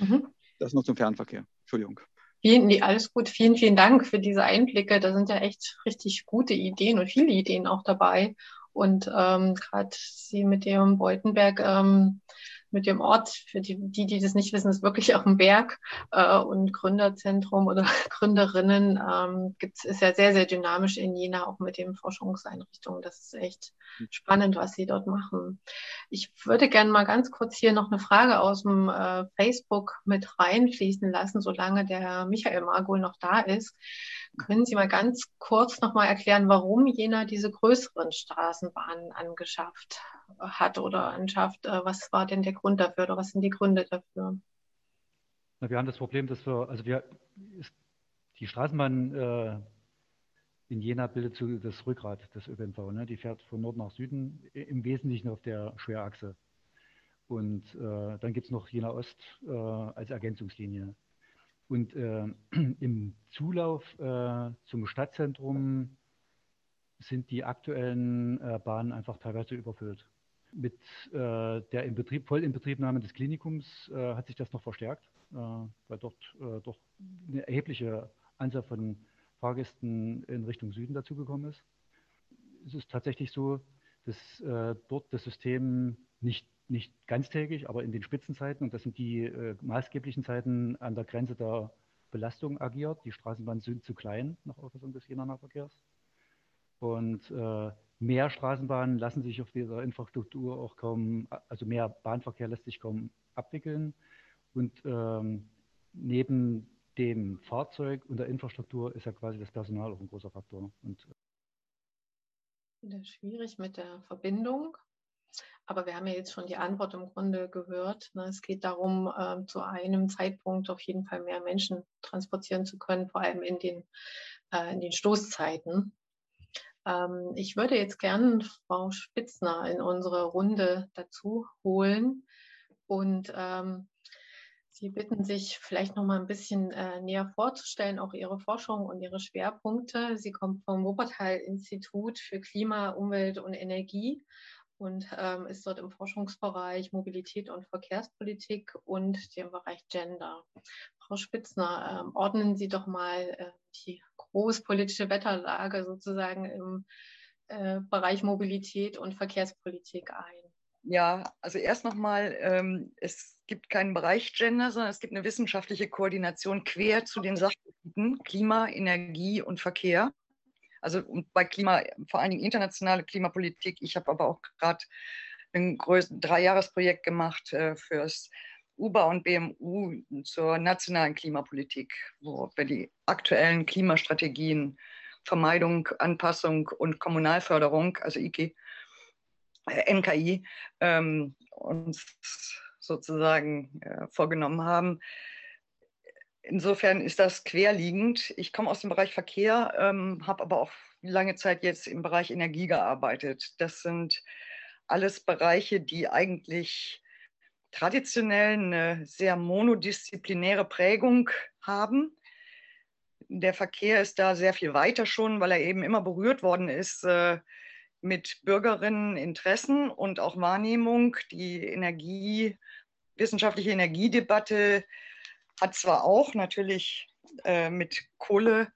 Mhm. Das noch zum Fernverkehr. Entschuldigung. Vielen, nee, alles gut. Vielen, vielen Dank für diese Einblicke. Da sind ja echt richtig gute Ideen und viele Ideen auch dabei. Und ähm, gerade Sie mit dem Beutenberg ähm, mit dem Ort, für die, die, die das nicht wissen, ist wirklich auch ein Berg äh, und Gründerzentrum oder Gründerinnen ähm, gibt's, ist ja sehr, sehr dynamisch in Jena, auch mit den Forschungseinrichtungen. Das ist echt hm. spannend, was Sie dort machen. Ich würde gerne mal ganz kurz hier noch eine Frage aus dem äh, Facebook mit reinfließen lassen, solange der Michael Margol noch da ist. Können Sie mal ganz kurz noch mal erklären, warum Jena diese größeren Straßenbahnen angeschafft hat oder anschafft? Äh, was war denn der Grund dafür oder was sind die Gründe dafür? Na, wir haben das Problem, dass wir, also wir, ist, die Straßenbahn äh, in Jena bildet so das Rückgrat des ÖPNV. Ne? Die fährt von Nord nach Süden, im Wesentlichen auf der Schwerachse. Und äh, dann gibt es noch Jena Ost äh, als Ergänzungslinie. Und äh, im Zulauf äh, zum Stadtzentrum sind die aktuellen äh, Bahnen einfach teilweise überfüllt. Mit äh, der Inbetrieb, Vollinbetriebnahme des Klinikums äh, hat sich das noch verstärkt, äh, weil dort doch eine erhebliche Anzahl von Fahrgästen in Richtung Süden dazugekommen ist. Es ist tatsächlich so, dass dort das System nicht nicht ganztägig, aber in den Spitzenzeiten, und das sind die äh, maßgeblichen Zeiten an der Grenze der Belastung agiert. Die Straßenbahnen sind zu klein nach Auffassung des Jenaer Nahverkehrs. Und äh, mehr Straßenbahnen lassen sich auf dieser Infrastruktur auch kaum, also mehr Bahnverkehr lässt sich kaum abwickeln. Und ähm, neben dem Fahrzeug und der Infrastruktur ist ja quasi das Personal auch ein großer Faktor. Und, äh, schwierig mit der Verbindung. Aber wir haben ja jetzt schon die Antwort im Grunde gehört. Ne? Es geht darum, äh, zu einem Zeitpunkt auf jeden Fall mehr Menschen transportieren zu können, vor allem in den, äh, in den Stoßzeiten. Ähm, ich würde jetzt gerne Frau Spitzner in unsere Runde dazu holen. Und ähm, Sie bitten sich vielleicht noch mal ein bisschen äh, näher vorzustellen, auch Ihre Forschung und Ihre Schwerpunkte. Sie kommt vom Wuppertal-Institut für Klima, Umwelt und Energie und ähm, ist dort im Forschungsbereich Mobilität und Verkehrspolitik und dem Bereich Gender. Frau Spitzner, ähm, ordnen Sie doch mal äh, die großpolitische Wetterlage sozusagen im äh, Bereich Mobilität und Verkehrspolitik ein. Ja, also erst nochmal, ähm, es gibt keinen Bereich Gender, sondern es gibt eine wissenschaftliche Koordination quer zu den Sachgebieten Klima, Energie und Verkehr. Also bei Klima, vor allen Dingen internationale Klimapolitik. Ich habe aber auch gerade ein Dreijahresprojekt gemacht äh, fürs UBA und BMU zur nationalen Klimapolitik, wo wir die aktuellen Klimastrategien, Vermeidung, Anpassung und Kommunalförderung, also IKI, äh, NKI, ähm, uns sozusagen äh, vorgenommen haben. Insofern ist das querliegend. Ich komme aus dem Bereich Verkehr, ähm, habe aber auch lange Zeit jetzt im Bereich Energie gearbeitet. Das sind alles Bereiche, die eigentlich traditionell eine sehr monodisziplinäre Prägung haben. Der Verkehr ist da sehr viel weiter schon, weil er eben immer berührt worden ist äh, mit Bürgerinneninteressen und auch Wahrnehmung. Die Energie, wissenschaftliche Energiedebatte hat zwar auch natürlich äh, mit Kohle,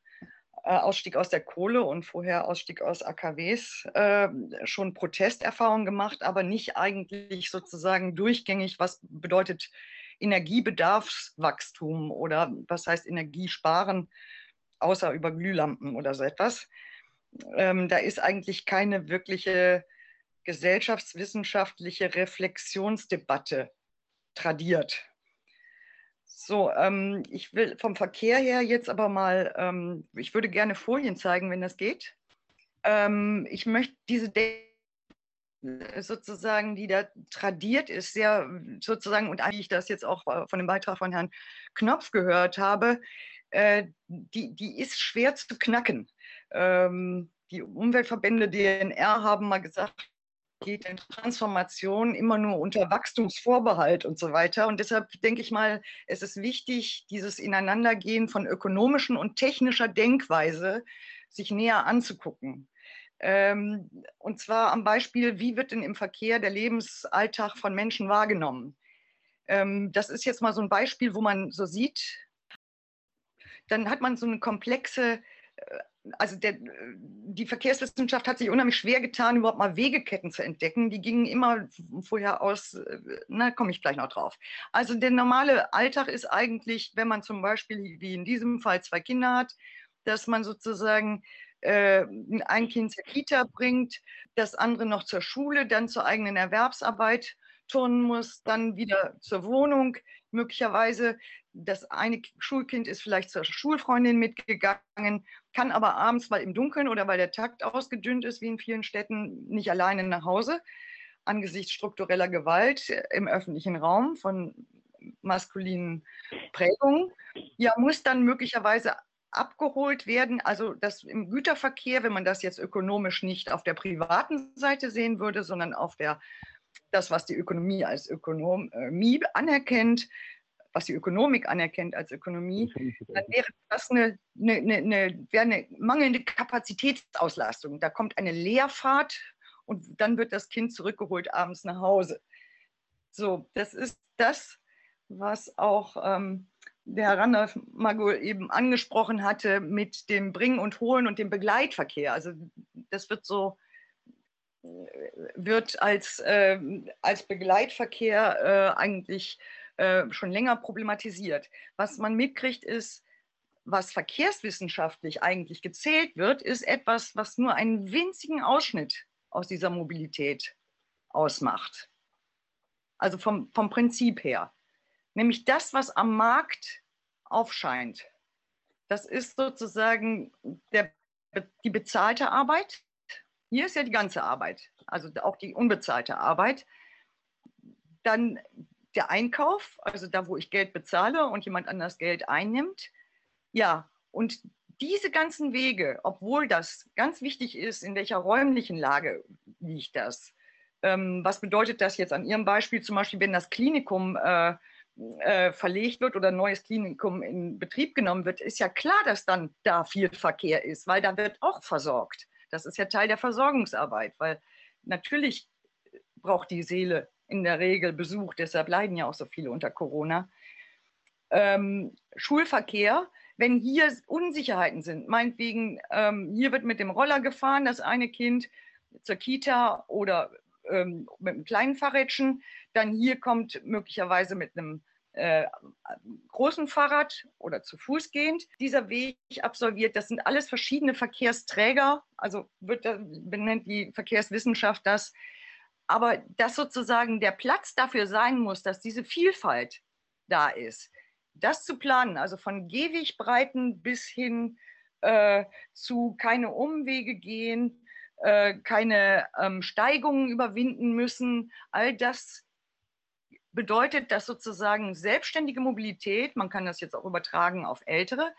äh, Ausstieg aus der Kohle und vorher Ausstieg aus AKWs äh, schon Protesterfahrungen gemacht, aber nicht eigentlich sozusagen durchgängig, was bedeutet Energiebedarfswachstum oder was heißt Energiesparen, außer über Glühlampen oder so etwas. Ähm, da ist eigentlich keine wirkliche gesellschaftswissenschaftliche Reflexionsdebatte tradiert. So, ähm, ich will vom Verkehr her jetzt aber mal, ähm, ich würde gerne Folien zeigen, wenn das geht. Ähm, ich möchte diese De sozusagen, die da tradiert ist, sehr sozusagen, und wie ich das jetzt auch äh, von dem Beitrag von Herrn Knopf gehört habe, äh, die, die ist schwer zu knacken. Ähm, die Umweltverbände DNR haben mal gesagt, geht in Transformation immer nur unter Wachstumsvorbehalt und so weiter. Und deshalb denke ich mal, es ist wichtig, dieses Ineinandergehen von ökonomischen und technischer Denkweise sich näher anzugucken. Ähm, und zwar am Beispiel, wie wird denn im Verkehr der Lebensalltag von Menschen wahrgenommen? Ähm, das ist jetzt mal so ein Beispiel, wo man so sieht, dann hat man so eine komplexe also der, die Verkehrswissenschaft hat sich unheimlich schwer getan, überhaupt mal Wegeketten zu entdecken. Die gingen immer vorher aus, na, komme ich gleich noch drauf. Also der normale Alltag ist eigentlich, wenn man zum Beispiel, wie in diesem Fall, zwei Kinder hat, dass man sozusagen äh, ein Kind zur Kita bringt, das andere noch zur Schule, dann zur eigenen Erwerbsarbeit turnen muss, dann wieder zur Wohnung. Möglicherweise das eine Schulkind ist vielleicht zur Schulfreundin mitgegangen, kann aber abends, weil im Dunkeln oder weil der Takt ausgedünnt ist, wie in vielen Städten, nicht alleine nach Hause. Angesichts struktureller Gewalt im öffentlichen Raum von maskulinen Prägungen, ja, muss dann möglicherweise abgeholt werden. Also das im Güterverkehr, wenn man das jetzt ökonomisch nicht auf der privaten Seite sehen würde, sondern auf der das, was die Ökonomie als Ökonomie anerkennt, was die Ökonomik anerkennt als Ökonomie, dann wäre das eine, eine, eine, wäre eine mangelnde Kapazitätsauslastung. Da kommt eine Leerfahrt und dann wird das Kind zurückgeholt abends nach Hause. So, das ist das, was auch ähm, der Herr Randolph Magul eben angesprochen hatte mit dem Bringen und Holen und dem Begleitverkehr. Also das wird so wird als, äh, als Begleitverkehr äh, eigentlich äh, schon länger problematisiert. Was man mitkriegt, ist, was verkehrswissenschaftlich eigentlich gezählt wird, ist etwas, was nur einen winzigen Ausschnitt aus dieser Mobilität ausmacht. Also vom, vom Prinzip her. Nämlich das, was am Markt aufscheint. Das ist sozusagen der, die bezahlte Arbeit, hier ist ja die ganze Arbeit, also auch die unbezahlte Arbeit. Dann der Einkauf, also da, wo ich Geld bezahle und jemand anders Geld einnimmt. Ja, und diese ganzen Wege, obwohl das ganz wichtig ist, in welcher räumlichen Lage liegt das? Ähm, was bedeutet das jetzt an Ihrem Beispiel zum Beispiel, wenn das Klinikum äh, äh, verlegt wird oder ein neues Klinikum in Betrieb genommen wird, ist ja klar, dass dann da viel Verkehr ist, weil da wird auch versorgt. Das ist ja Teil der Versorgungsarbeit, weil natürlich braucht die Seele in der Regel Besuch, deshalb leiden ja auch so viele unter Corona. Ähm, Schulverkehr, wenn hier Unsicherheiten sind, meinetwegen, ähm, hier wird mit dem Roller gefahren, das eine Kind zur Kita oder ähm, mit einem kleinen Fahrrädchen, dann hier kommt möglicherweise mit einem äh, großen Fahrrad oder zu Fuß gehend dieser Weg absolviert. Das sind alles verschiedene Verkehrsträger, also wird, benennt die Verkehrswissenschaft das. Aber dass sozusagen der Platz dafür sein muss, dass diese Vielfalt da ist, das zu planen, also von Gehwegbreiten bis hin äh, zu keine Umwege gehen, äh, keine ähm, Steigungen überwinden müssen, all das bedeutet, dass sozusagen selbstständige Mobilität, man kann das jetzt auch übertragen auf Ältere,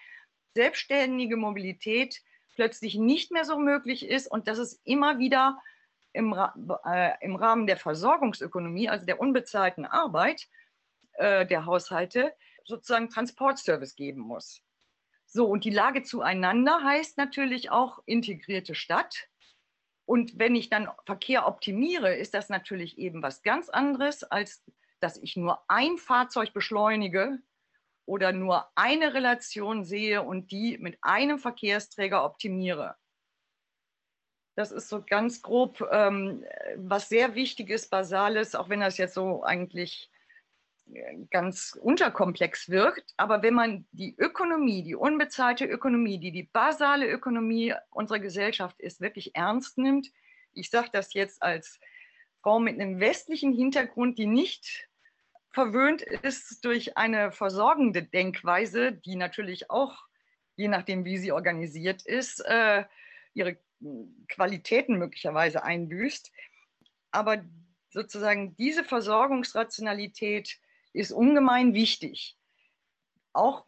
selbstständige Mobilität plötzlich nicht mehr so möglich ist und dass es immer wieder im, äh, im Rahmen der Versorgungsökonomie, also der unbezahlten Arbeit äh, der Haushalte, sozusagen Transportservice geben muss. So, und die Lage zueinander heißt natürlich auch integrierte Stadt. Und wenn ich dann Verkehr optimiere, ist das natürlich eben was ganz anderes, als dass ich nur ein Fahrzeug beschleunige oder nur eine Relation sehe und die mit einem Verkehrsträger optimiere. Das ist so ganz grob, ähm, was sehr wichtig ist, basales, auch wenn das jetzt so eigentlich äh, ganz unterkomplex wirkt. Aber wenn man die Ökonomie, die unbezahlte Ökonomie, die die basale Ökonomie unserer Gesellschaft ist, wirklich ernst nimmt, ich sage das jetzt als Frau mit einem westlichen Hintergrund, die nicht verwöhnt ist durch eine versorgende Denkweise, die natürlich auch, je nachdem, wie sie organisiert ist, äh, ihre Qualitäten möglicherweise einbüßt. Aber sozusagen diese Versorgungsrationalität ist ungemein wichtig. Auch,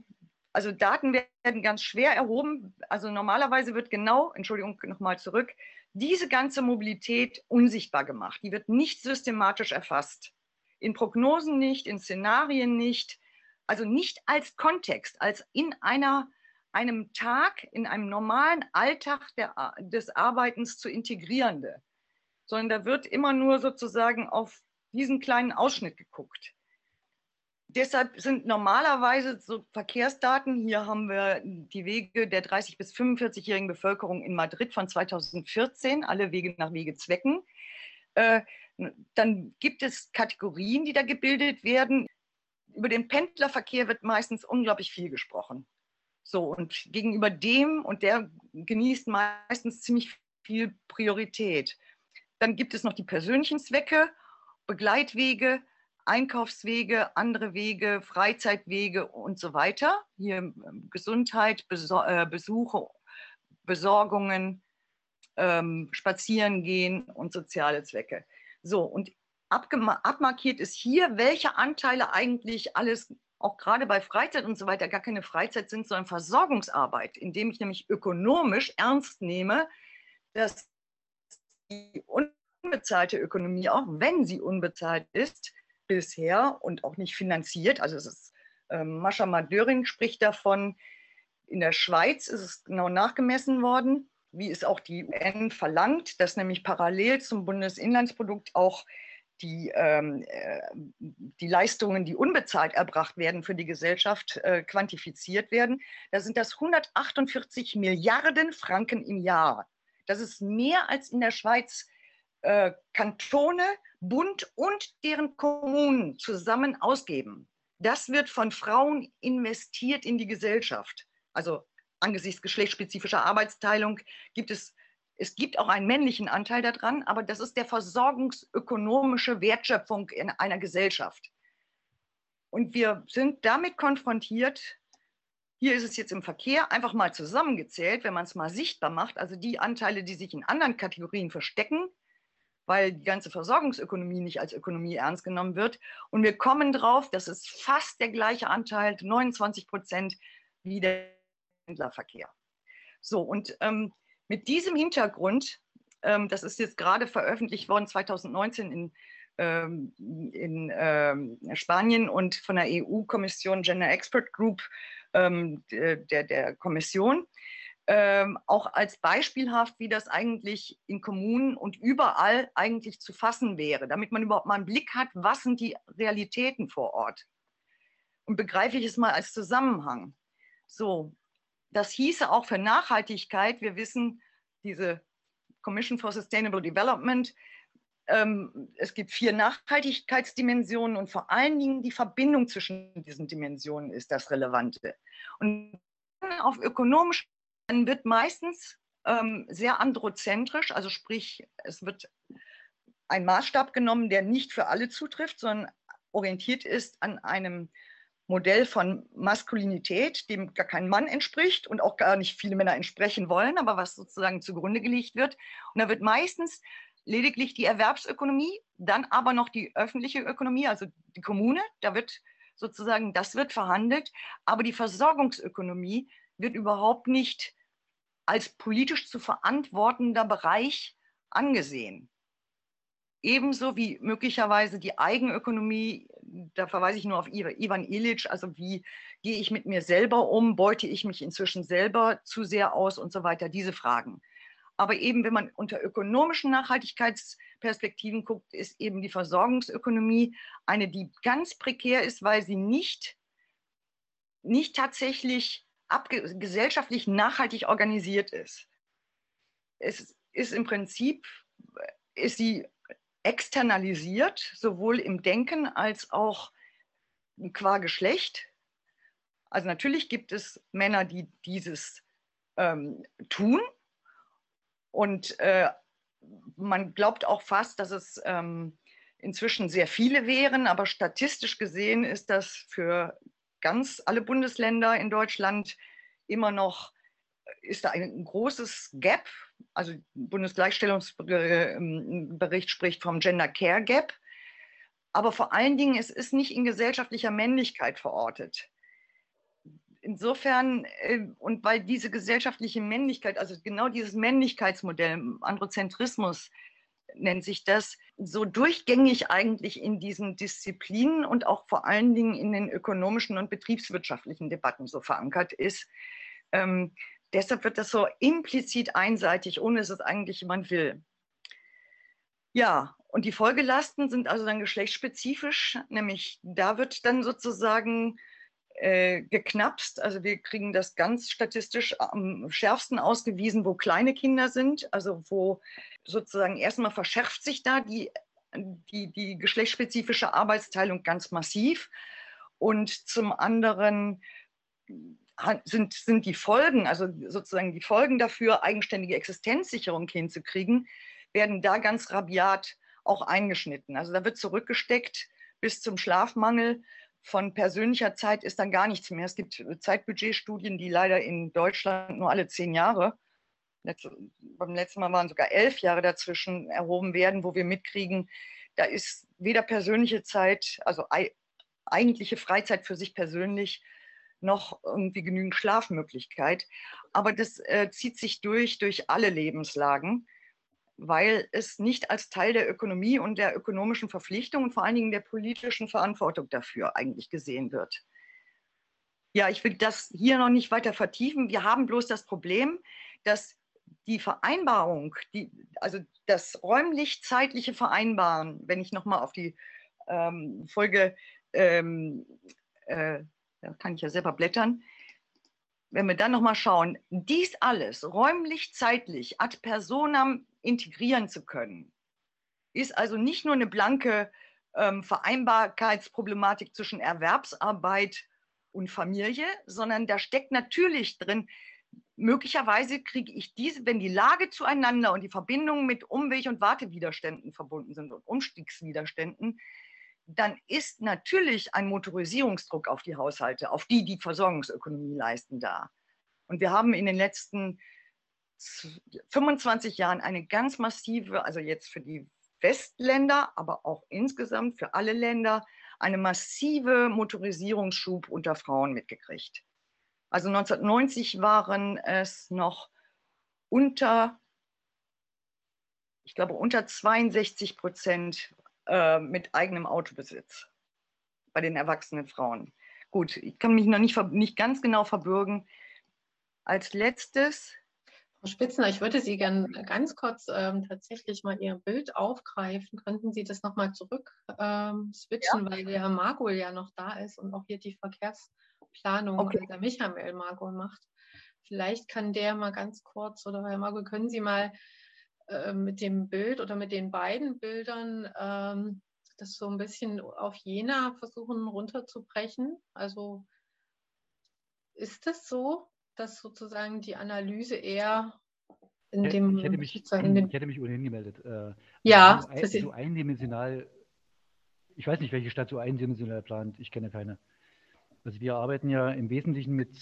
also Daten werden ganz schwer erhoben. Also normalerweise wird genau, Entschuldigung, nochmal zurück, diese ganze Mobilität unsichtbar gemacht. Die wird nicht systematisch erfasst. In Prognosen nicht, in Szenarien nicht. Also nicht als Kontext, als in einer einem Tag, in einem normalen Alltag der, des Arbeitens zu integrierende, sondern da wird immer nur sozusagen auf diesen kleinen Ausschnitt geguckt. Deshalb sind normalerweise so Verkehrsdaten, hier haben wir die Wege der 30- bis 45-jährigen Bevölkerung in Madrid von 2014, alle Wege nach Wegezwecken. Äh, dann gibt es Kategorien, die da gebildet werden. Über den Pendlerverkehr wird meistens unglaublich viel gesprochen. So, und gegenüber dem, und der genießt meistens ziemlich viel Priorität. Dann gibt es noch die persönlichen Zwecke, Begleitwege, Einkaufswege, andere Wege, Freizeitwege und so weiter. Hier ähm, Gesundheit, äh, Besuche, Besorgungen, ähm, Spazierengehen und soziale Zwecke. So, und abmarkiert ist hier, welche Anteile eigentlich alles auch gerade bei Freizeit und so weiter gar keine Freizeit sind, sondern Versorgungsarbeit, indem ich nämlich ökonomisch ernst nehme, dass die unbezahlte Ökonomie, auch wenn sie unbezahlt ist, bisher und auch nicht finanziert, also es ist, äh, Mascha Madörin spricht davon, in der Schweiz ist es genau nachgemessen worden, wie es auch die UN verlangt, dass nämlich parallel zum Bundesinlandsprodukt auch die, ähm, äh, die Leistungen, die unbezahlt erbracht werden für die Gesellschaft, äh, quantifiziert werden. Da sind das 148 Milliarden Franken im Jahr. Das ist mehr als in der Schweiz äh, Kantone, Bund und deren Kommunen zusammen ausgeben. Das wird von Frauen investiert in die Gesellschaft. Also angesichts geschlechtsspezifischer Arbeitsteilung gibt es es gibt auch einen männlichen Anteil daran, aber das ist der versorgungsökonomische Wertschöpfung in einer Gesellschaft. Und wir sind damit konfrontiert, hier ist es jetzt im Verkehr einfach mal zusammengezählt, wenn man es mal sichtbar macht, also die Anteile, die sich in anderen Kategorien verstecken, weil die ganze Versorgungsökonomie nicht als Ökonomie ernst genommen wird. Und wir kommen drauf, das ist fast der gleiche Anteil, 29 Prozent, wie der Händlerverkehr. So, und ähm, mit diesem Hintergrund, ähm, das ist jetzt gerade veröffentlicht worden, 2019 in ähm, in ähm, Spanien und von der EU-Kommission Gender Expert Group ähm, der, der Kommission. Ähm, auch als beispielhaft, wie das eigentlich in Kommunen und überall eigentlich zu fassen wäre, damit man überhaupt mal einen Blick hat, was sind die Realitäten vor Ort. Und begreife ich es mal als Zusammenhang. So, das hieße auch für Nachhaltigkeit, wir wissen, diese Commission for Sustainable Development, ähm, es gibt vier Nachhaltigkeitsdimensionen und vor allen Dingen die Verbindung zwischen diesen Dimensionen ist das Relevante. Und auf ökonomisch wird meistens ähm, sehr androzentrisch, also sprich, es wird ein Maßstab genommen, der nicht für alle zutrifft, sondern orientiert ist an einem Modell von Maskulinität, dem gar kein Mann entspricht und auch gar nicht viele Männer entsprechen wollen, aber was sozusagen zugrunde gelegt wird. Und da wird meistens lediglich die Erwerbsökonomie, dann aber noch die öffentliche Ökonomie, also die Kommune, da wird sozusagen, das wird verhandelt, aber die Versorgungsökonomie wird überhaupt nicht als politisch zu verantwortender Bereich angesehen. Ebenso wie möglicherweise die Eigenökonomie, da verweise ich nur auf Ivan Illich, also wie gehe ich mit mir selber um, beute ich mich inzwischen selber zu sehr aus und so weiter, diese Fragen. Aber eben, wenn man unter ökonomischen Nachhaltigkeitsperspektiven guckt, ist eben die Versorgungsökonomie eine, die ganz prekär ist, weil sie nicht, nicht tatsächlich gesellschaftlich nachhaltig organisiert ist. Es ist im Prinzip, ist sie externalisiert, sowohl im Denken als auch qua Geschlecht. Also natürlich gibt es Männer, die dieses ähm, tun, und äh, man glaubt auch fast, dass es ähm, inzwischen sehr viele wären, aber statistisch gesehen ist das für ganz alle Bundesländer in Deutschland immer noch, ist da ein großes Gap. Also Bundesgleichstellungsbericht spricht vom Gender Care Gap. Aber vor allen Dingen, es ist nicht in gesellschaftlicher Männlichkeit verortet insofern, äh, und weil diese gesellschaftliche Männlichkeit, also genau dieses Männlichkeitsmodell, Androzentrismus nennt sich das, so durchgängig eigentlich in diesen Disziplinen und auch vor allen Dingen in den ökonomischen und betriebswirtschaftlichen Debatten so verankert ist. Ähm, deshalb wird das so implizit einseitig, ohne dass es eigentlich jemand will. Ja, und die Folgelasten sind also dann geschlechtsspezifisch, nämlich da wird dann sozusagen äh, geknapst. Also wir kriegen das ganz statistisch am schärfsten ausgewiesen, wo kleine Kinder sind, also wo sozusagen erstmal verschärft sich da die, die, die geschlechtsspezifische Arbeitsteilung ganz massiv. Und zum anderen sind, sind die Folgen, also sozusagen die Folgen dafür, eigenständige Existenzsicherung hinzukriegen, werden da ganz rabiat auch eingeschnitten. Also da wird zurückgesteckt bis zum Schlafmangel von persönlicher Zeit ist dann gar nichts mehr. Es gibt Zeitbudgetstudien, die leider in Deutschland nur alle zehn Jahre, beim letzten Mal waren sogar elf Jahre dazwischen, erhoben werden, wo wir mitkriegen, da ist weder persönliche Zeit, also eigentliche Freizeit für sich persönlich, noch irgendwie genügend Schlafmöglichkeit. Aber das äh, zieht sich durch, durch alle Lebenslagen weil es nicht als Teil der Ökonomie und der ökonomischen Verpflichtung und vor allen Dingen der politischen Verantwortung dafür eigentlich gesehen wird. Ja, ich will das hier noch nicht weiter vertiefen. Wir haben bloß das Problem, dass die Vereinbarung, die, also das räumlich-zeitliche Vereinbaren, wenn ich nochmal auf die ähm, Folge, ähm, äh, da kann ich ja selber blättern, wenn wir dann nochmal schauen, dies alles räumlich-zeitlich ad personam integrieren zu können, ist also nicht nur eine blanke ähm, Vereinbarkeitsproblematik zwischen Erwerbsarbeit und Familie, sondern da steckt natürlich drin, möglicherweise kriege ich diese, wenn die Lage zueinander und die Verbindung mit Umweg- und Wartewiderständen verbunden sind und Umstiegswiderständen, dann ist natürlich ein Motorisierungsdruck auf die Haushalte, auf die die Versorgungsökonomie leisten, da. Und wir haben in den letzten 25 Jahren eine ganz massive, also jetzt für die Westländer, aber auch insgesamt für alle Länder, eine massive Motorisierungsschub unter Frauen mitgekriegt. Also 1990 waren es noch unter, ich glaube, unter 62 Prozent äh, mit eigenem Autobesitz bei den erwachsenen Frauen. Gut, ich kann mich noch nicht, nicht ganz genau verbürgen. Als letztes. Frau Spitzner, ich würde Sie gerne ganz kurz ähm, tatsächlich mal Ihr Bild aufgreifen. Könnten Sie das nochmal zurück ähm, switchen, ja. weil der Herr Margol ja noch da ist und auch hier die Verkehrsplanung okay. der Michael Margol macht. Vielleicht kann der mal ganz kurz, oder Herr Margol, können Sie mal äh, mit dem Bild oder mit den beiden Bildern ähm, das so ein bisschen auf Jena versuchen runterzubrechen? Also ist das so, dass sozusagen die Analyse eher in ja, dem. Ich hätte mich, ich hätte mich ohnehin gemeldet. Äh, ja, so, ein, so eindimensional. Ich weiß nicht, welche Stadt so eindimensional plant. Ich kenne keine. Also wir arbeiten ja im Wesentlichen mit,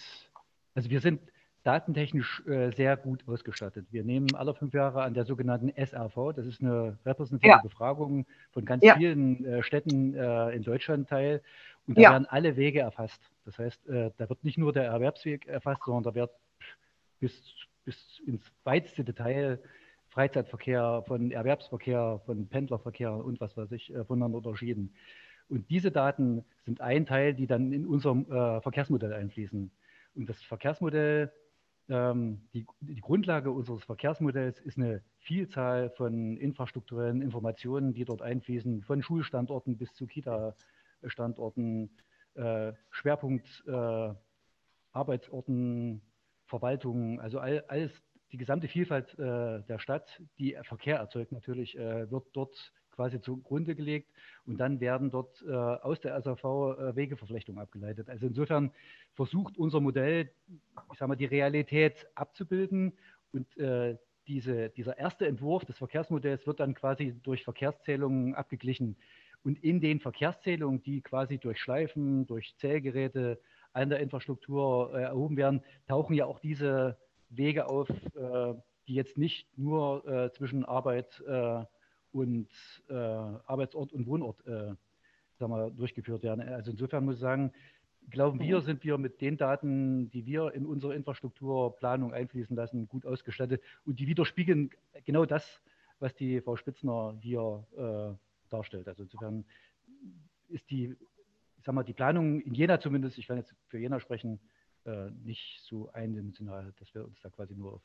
also wir sind datentechnisch äh, sehr gut ausgestattet. Wir nehmen alle fünf Jahre an der sogenannten SRV, das ist eine repräsentative ja. Befragung von ganz ja. vielen äh, Städten äh, in Deutschland teil. Und da ja. werden alle Wege erfasst. Das heißt, äh, da wird nicht nur der Erwerbsweg erfasst, sondern da wird bis, bis ins weiteste Detail Freizeitverkehr, von Erwerbsverkehr, von Pendlerverkehr und was weiß ich, äh, voneinander unterschieden. Und diese Daten sind ein Teil, die dann in unserem äh, Verkehrsmodell einfließen. Und das Verkehrsmodell die, die, Grundlage unseres Verkehrsmodells ist eine Vielzahl von infrastrukturellen Informationen, die dort einfließen, von Schulstandorten bis zu Kita-Standorten, äh, Schwerpunkt äh, Arbeitsorten, Verwaltungen, also all, alles, die gesamte Vielfalt äh, der Stadt, die Verkehr erzeugt natürlich, äh, wird dort quasi zugrunde gelegt und dann werden dort äh, aus der SAV äh, Wegeverflechtungen abgeleitet. Also insofern versucht unser Modell, ich sage mal, die Realität abzubilden und äh, diese, dieser erste Entwurf des Verkehrsmodells wird dann quasi durch Verkehrszählungen abgeglichen. Und in den Verkehrszählungen, die quasi durch Schleifen, durch Zählgeräte an der Infrastruktur äh, erhoben werden, tauchen ja auch diese Wege auf, äh, die jetzt nicht nur äh, zwischen Arbeit und äh, Arbeitsort und Wohnort äh, sagen wir, durchgeführt werden. Also insofern muss ich sagen, glauben wir, sind wir mit den Daten, die wir in unsere Infrastrukturplanung einfließen lassen, gut ausgestattet und die widerspiegeln genau das, was die Frau Spitzner hier äh, darstellt. Also insofern ist die, ich sag mal, die Planung in Jena zumindest, ich kann jetzt für Jena sprechen, äh, nicht so eindimensional, dass wir uns da quasi nur auf